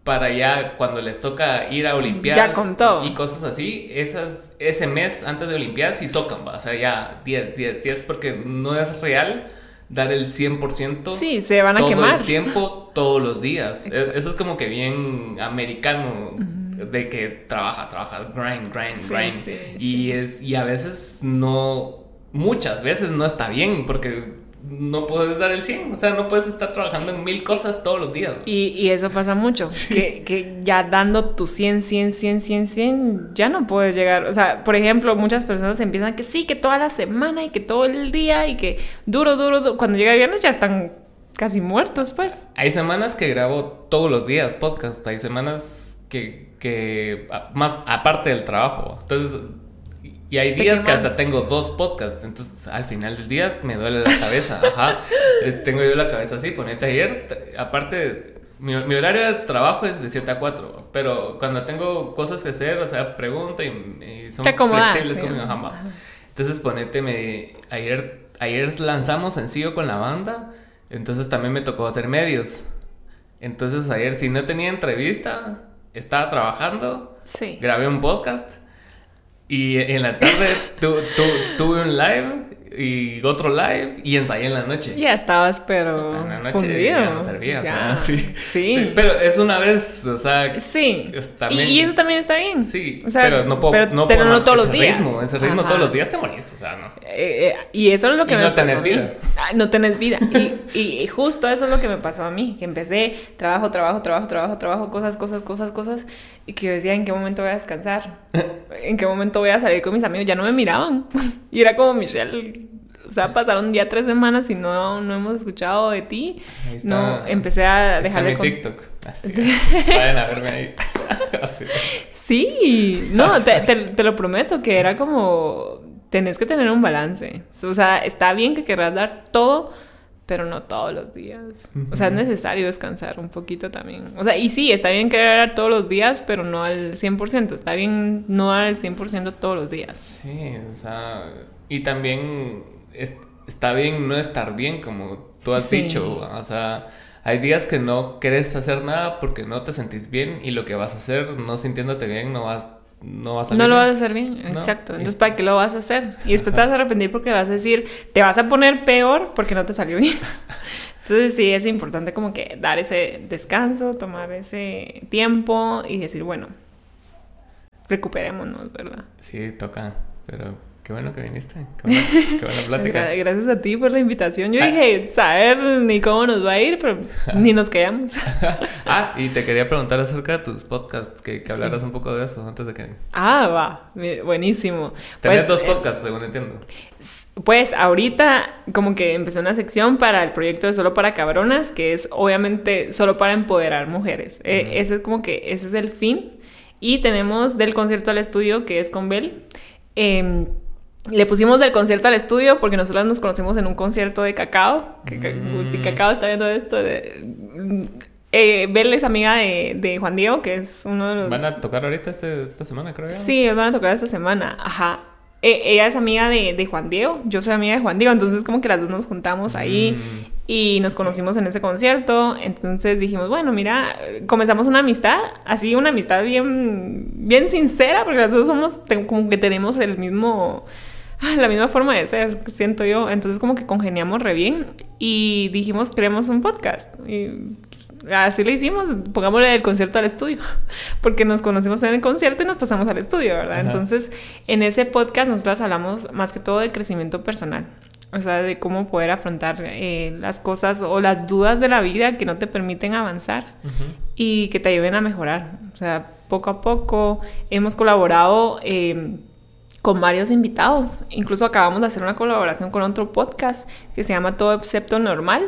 para ya cuando les toca ir a Olimpiadas Ya con todo. y cosas así, esas, ese mes antes de Olimpiadas y socan, ¿va? o sea, ya 10, 10, 10, porque no es real dar el 100% Sí, se van a todo quemar. el tiempo, todos los días. Exacto. E- Eso es como que bien americano, de que trabaja, trabaja, grind, grind, Sí, grind. sí, y, sí. Es, y a veces no, muchas veces no está bien, porque no puedes dar el 100, o sea, no puedes estar trabajando en mil cosas todos los días. Y, y eso pasa mucho, que, que ya dando tu 100, 100, 100, 100, 100, ya no puedes llegar. O sea, por ejemplo, muchas personas empiezan que sí, que toda la semana y que todo el día y que duro, duro, duro. Cuando llega el viernes ya están casi muertos, pues. Hay semanas que grabo todos los días podcast, hay semanas que, que más aparte del trabajo. Entonces, y hay días que hasta tengo dos podcasts, entonces al final del día me duele la cabeza, ajá. Tengo yo la cabeza así, ponete ayer, aparte, mi, mi horario de trabajo es de 7 a 4, pero cuando tengo cosas que hacer, o sea, pregunto y, y son flexibles sí. conmigo, ajá. Entonces ponete, me, ayer, ayer lanzamos sencillo con la banda, entonces también me tocó hacer medios. Entonces ayer si no tenía entrevista, estaba trabajando, Sí. grabé un podcast y en la tarde tu- tu- tuve un live y otro live y ensayé en la noche. Ya estabas, pero O sea, en la noche fundido. ya no servía, o sea, sí. Sí. Pero es una vez, o sea, Sí. También- Y, eso también está bien. sí, O sea, pero no puedo, pero no puedo todos los ese días. ritmo, ese ritmo Ajá. todos los días te morís, o sea, no. Eh, eh, y eso es lo que Y me no pasó tener vida. Ah, no tenés vida. Y, y- y justo eso es lo que me pasó a mí. Que empecé trabajo, trabajo, trabajo, trabajo, trabajo, cosas, cosas, cosas, cosas. Y que yo decía, ¿en qué momento voy a descansar? ¿En qué momento voy a salir con mis amigos? Ya no me miraban. Y era como, Michelle, o sea, pasaron ya tres semanas y no, no hemos escuchado de ti. Ahí está. No, empecé a mi con- TikTok. Así. Vayan a verme ahí. Así. Sí, no, te, te- te lo prometo que era como, tenés que tener un balance. O sea, está bien que querrás dar todo, pero no todos los días. O sea, es necesario descansar un poquito también. O sea, y sí, está bien querer dar todos los días, pero no al 100%. Está bien no el 100% todos los días. Sí, o sea, y también es- está bien no estar bien, como tú has Sí. dicho. O sea, hay días que no quieres hacer nada porque no te sentís bien y lo que vas a hacer no sintiéndote bien no vas, no vas a No lo vas a hacer bien, No. exacto. Entonces, ¿para qué lo vas a hacer? Y después te vas a arrepentir porque vas a decir, te vas a poner peor porque no te salió bien. Entonces, sí, es importante como que dar ese descanso, tomar ese tiempo y decir, bueno, recuperémonos, ¿verdad? Sí, toca, pero qué bueno que viniste. Qué buena, qué buena plática. Gra- Gracias a ti por la invitación. Yo Ah. dije, saber ni cómo nos va a ir, pero ni nos quedamos. ah, y te quería preguntar acerca de tus podcasts, que, que hablaras un poco de eso antes de que... Ah, va, buenísimo. Tenés Pues, dos eh, podcasts, según entiendo. Pues ahorita como que empecé una sección para el proyecto de Solo para Cabronas, que es obviamente solo para empoderar mujeres. Eh, Ujú. ese es como que ese es el fin. Y tenemos del concierto al estudio, que es con Bel. Em, le pusimos del concierto al estudio porque nosotras nos conocimos en un concierto de Cacao. Que, Mm. Si Cacao está viendo esto, de, eh, Bel es amiga de, de Juan Diego, que es uno de los... ¿Van a tocar ahorita este- esta semana, creo yo? Sí, van a tocar esta semana. Ajá. E- ella es amiga de, de Juan Diego, yo soy amiga de Juan Diego, entonces como que las dos nos juntamos ahí Mm. y nos conocimos en ese concierto. Entonces dijimos, bueno, mira, comenzamos una amistad, así una amistad bien, bien sincera, porque las dos somos como que tenemos el mismo, la misma forma de ser, siento yo. Entonces como que congeniamos re bien y dijimos, creemos un podcast. Y así le hicimos, pongámosle el concierto al estudio, porque nos conocimos en el concierto y nos pasamos al estudio, ¿verdad? Ajá. Entonces, en ese podcast nosotros hablamos más que todo de crecimiento personal. O sea, de cómo poder afrontar eh, las cosas o las dudas de la vida que no te permiten avanzar y que te ayuden a mejorar. O sea, poco a poco hemos colaborado eh, con varios invitados. Incluso acabamos de hacer una colaboración con otro podcast que se llama Todo Excepto Normal.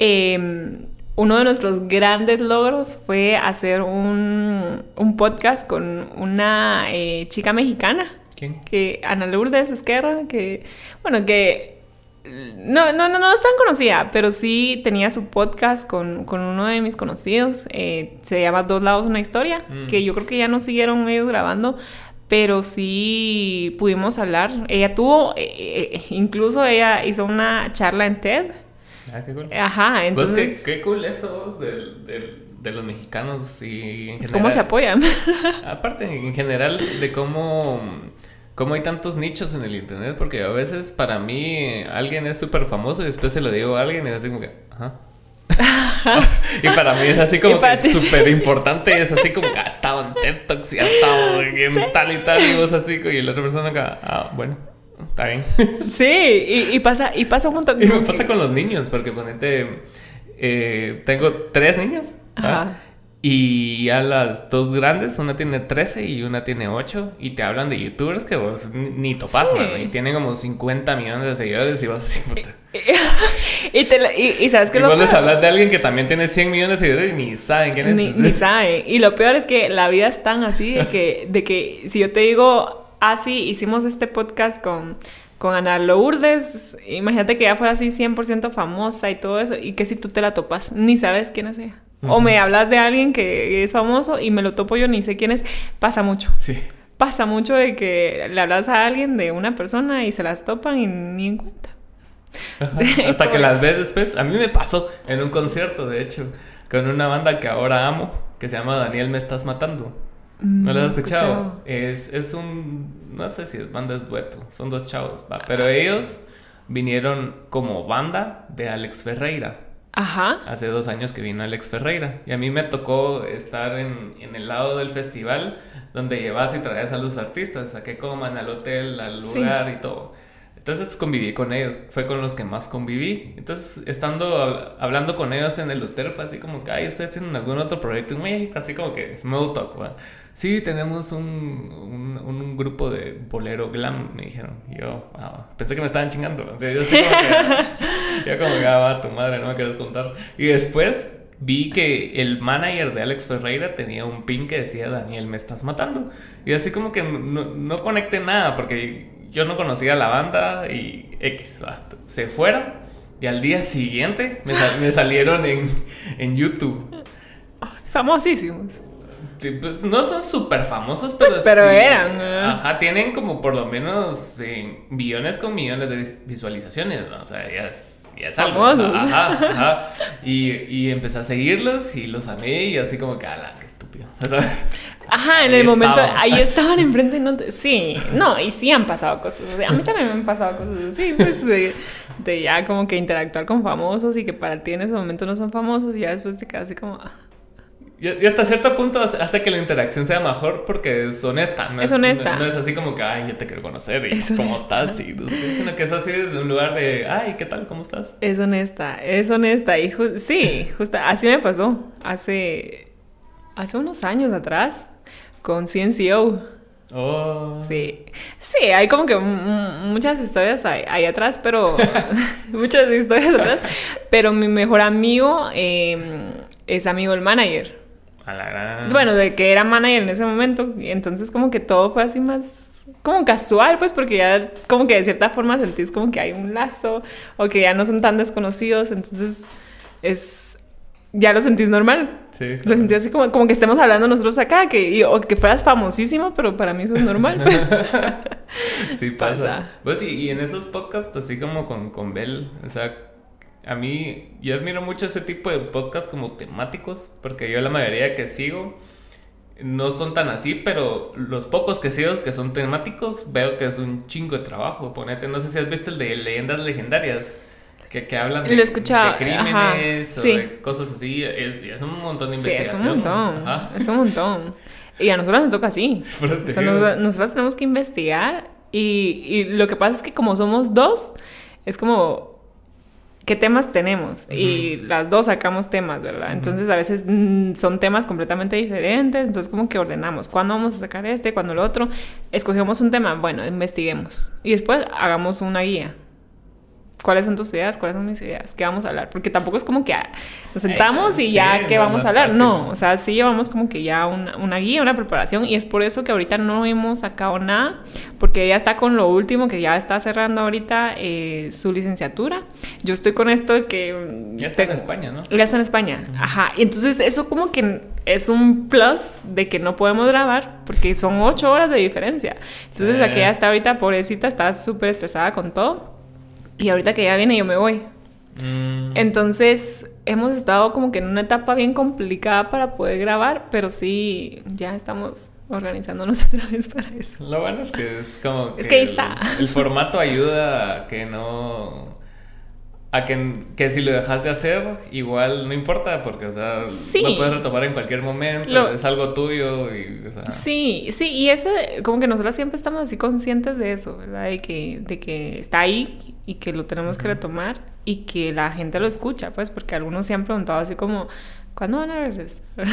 Eh, uno de nuestros grandes logros fue hacer un, un podcast con una eh, chica mexicana ¿Quién? que Ana Lourdes Esquerra, que, bueno, que no, no, no, no es tan conocida, pero sí tenía su podcast con, con uno de mis conocidos, eh, se llama Dos Lados Una Historia, Mm. que yo creo que ya no siguieron ellos grabando, pero sí pudimos hablar. Ella tuvo, eh, eh, incluso ella hizo una charla en TED. Ah, qué cool. Ajá, entonces... Pues qué, qué cool eso de, de, de, los mexicanos y en general... ¿Cómo se apoyan? Aparte, en general, de cómo, cómo hay tantos nichos en el internet, porque a veces para mí alguien es súper famoso y después se lo digo a alguien y es así como que, ajá. y para mí es así como que súper importante. Es así como que ha estado en TED Talks y ha estado en tal y tal. Y vos así, y la otra persona acá, ah, bueno, está bien. sí, y, y, pasa, y pasa un montón. Y me pasa con los niños, porque ponete, eh, tengo tres niños. Ajá. Y a las dos grandes, una tiene 13 y una tiene 8, y te hablan de youtubers que vos ni topas, sí. y tienen como 50 millones de seguidores y vos así, puta. y, te, y, y, sabes que y lo vos les peor? hablas de alguien que también tiene 100 millones de seguidores y ni saben quién es. Ni, ni saben. Y lo peor es que la vida es tan así de que, de que si yo te digo, así hicimos este podcast con, con Ana Lourdes, imagínate que ya fuera así 100% famosa y todo eso, y que si tú te la topas, ni sabes quién es ella. Uh -huh. O me hablas de alguien que es famoso y me lo topo yo, ni sé quién es. Pasa mucho. Sí. Pasa mucho de que le hablas a alguien de una persona y se las topan y ni en cuenta. Ajá. Hasta que las ves después. A mí me pasó en un concierto, de hecho, con una banda que ahora amo, que se llama Daniel Me Estás Matando. ¿No la has escuchado? escuchado? Es, es un. No sé si es banda, es dueto. Son dos chavos, va. Pero ellos vinieron como banda de Alex Ferreira. Ajá. Hace dos años que vino Alex Ferreira. Y a mí me tocó estar en, en el lado del festival donde llevas y traes a los artistas a que coman al hotel, al lugar sí. y todo. Entonces conviví con ellos, fue con los que más conviví. Entonces, estando hablando con ellos en el hotel, fue así como que, ay, ¿ustedes tienen algún otro proyecto en México? Así como que small talk, ¿va? Sí, tenemos un, un, un, grupo de bolero glam, me dijeron. Y yo, wow, pensé que me estaban chingando. Yo como que, yo como que, ah, tu madre, no me quieres contar. Y después vi que el manager de Alex Ferreira tenía un pin que decía, Daniel, me estás matando. Y así como que no, no conecté nada, porque yo no conocía la banda y X, se fueron. Y al día siguiente me, sal me salieron en, en YouTube. Famosísimos. Pues no son súper famosos, pero, pues, pero sí, eran. Ajá, tienen como por lo menos eh, millones con millones de visualizaciones, ¿no? O sea, ya es, ya es algo. Famosos. Ajá, ajá. Y, y, empecé a seguirlos y los amé y así como que, ala, qué estúpido. O sea, Ajá, en el momento, estaban. ahí estaban enfrente, no te, sí, no, y sí han pasado cosas, o sea, a mí también me han pasado cosas así, pues, de, de, ya como que interactuar con famosos y que para ti en ese momento no son famosos y ya después te quedas así como... Ah. Y, y, hasta cierto punto hace que la interacción sea mejor porque es honesta. No es, honesta. No, no, es así como que, ay, yo te quiero conocer y es cómo estás. Y, sino que es así de un lugar de, ay, ¿qué tal? ¿Cómo estás? Es honesta, es honesta. Y ju sí, justo así me pasó hace, hace unos años atrás con CNCO. Oh. Sí, sí, hay como que muchas historias ahí, ahí atrás, pero muchas historias atrás. Pero mi mejor amigo eh, es amigo del manager. A la gran... Bueno, de que era manager en ese momento. Y entonces como que todo fue así más como casual, pues porque ya como que de cierta forma sentís como que hay un lazo o que ya no son tan desconocidos, entonces es ya lo sentís normal. Sí, claro. Lo sentí así como, como que estemos hablando nosotros acá, que, y, o que fueras famosísimo, pero para mí eso es normal, pues. sí, pasa. pasa. Pues, y, y, en esos podcasts, así como con, con Bell, o sea, a mí, yo admiro mucho ese tipo de podcasts como temáticos, porque yo la mayoría que sigo no son tan así, pero los pocos que sigo que son temáticos, veo que es un chingo de trabajo. Ponete, no sé si has visto el de leyendas legendarias que, que hablan de, de crímenes Ajá, o de cosas así. Es, es, un montón de investigación. Es un montón. Ajá. Es un montón. Y a nosotros nos toca así. o sea, nos, nosotros tenemos que investigar. Y, y, lo que pasa es que como somos dos, es como... ¿Qué temas tenemos? Uh -huh. Y las dos sacamos temas, ¿verdad? Entonces uh -huh. a veces mmm, son temas completamente diferentes. Entonces como que ordenamos. ¿Cuándo vamos a sacar este? ¿Cuándo el otro? Escogemos un tema. Bueno, investiguemos. Y después hagamos una guía cuáles son tus ideas, cuáles son mis ideas, qué vamos a hablar, porque tampoco es como que nos sentamos y ya sí, qué no, vamos a hablar, fácil, no, o sea, sí llevamos como que ya una, una, guía, una preparación y es por eso que ahorita no hemos sacado nada, porque ella está con lo último, que ya está cerrando ahorita eh, su licenciatura, yo estoy con esto de que... Ya está te, en España, ¿no? Ya está en España, uh -huh. ajá, y entonces eso como que es un plus de que no podemos grabar, porque son ocho horas de diferencia, entonces sí. la que ya está ahorita, pobrecita, está súper estresada con todo, y ahorita que ya viene, yo me voy. Mm. Entonces, hemos estado como que en una etapa bien complicada para poder grabar, pero sí, ya estamos organizándonos otra vez para eso. Lo bueno es que es como que, es que ahí está. el formato ayuda a que no a que, que, si lo dejas de hacer, igual no importa, porque, o sea, lo puedes retomar en cualquier momento, es algo tuyo. Y, o sea... Sí, sí, y ese, como que nosotros siempre estamos así conscientes de eso, ¿verdad? De que, de que está ahí y que lo tenemos que retomar y que la gente lo escucha, pues, porque algunos se han preguntado así como, ¿cuándo van a regresar?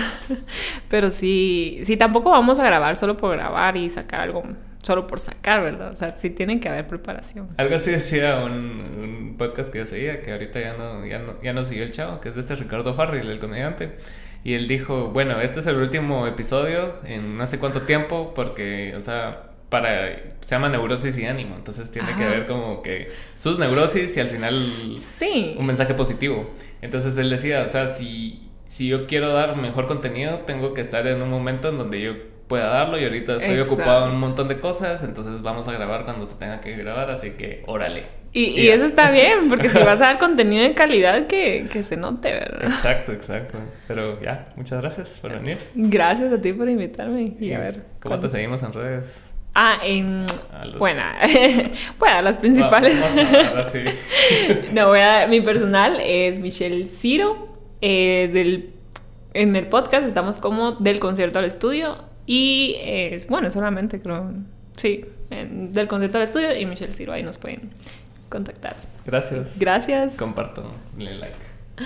Pero sí, sí, tampoco vamos a grabar solo por grabar y sacar algo solo por sacar, ¿verdad? O sea, sí tienen que haber preparación. Algo así decía un, podcast que yo seguía, que ahorita ya no, ya no, ya no siguió el chavo, que es de este Ricardo Farrell, el comediante. Y él dijo, bueno, este es el último episodio en no sé cuánto tiempo, porque, o sea, para se llama neurosis y ánimo, entonces tiene que ver como que sus neurosis y al final sí. un mensaje positivo. Entonces él decía, o sea, si, si yo quiero dar mejor contenido, tengo que estar en un momento en donde yo pueda darlo y ahorita estoy ocupado en un montón de cosas, entonces vamos a grabar cuando se tenga que grabar, así que órale. Y, eso está bien, porque si vas a dar contenido de calidad que, que, se note, ¿verdad? Exacto, exacto. Pero ya, muchas gracias por venir. Gracias a ti por invitarme. Y a ver. ¿Cómo te seguimos en redes? Ah, en. Bueno, bueno, las principales. no, voy a. Mi personal es Michelle Ciro. Eh, del, en el podcast estamos como del concierto al estudio. Y es, bueno, solamente creo, sí, del concierto al estudio y Michelle Ciro, ahí nos pueden contactar. Gracias. Gracias. Comparto, le like.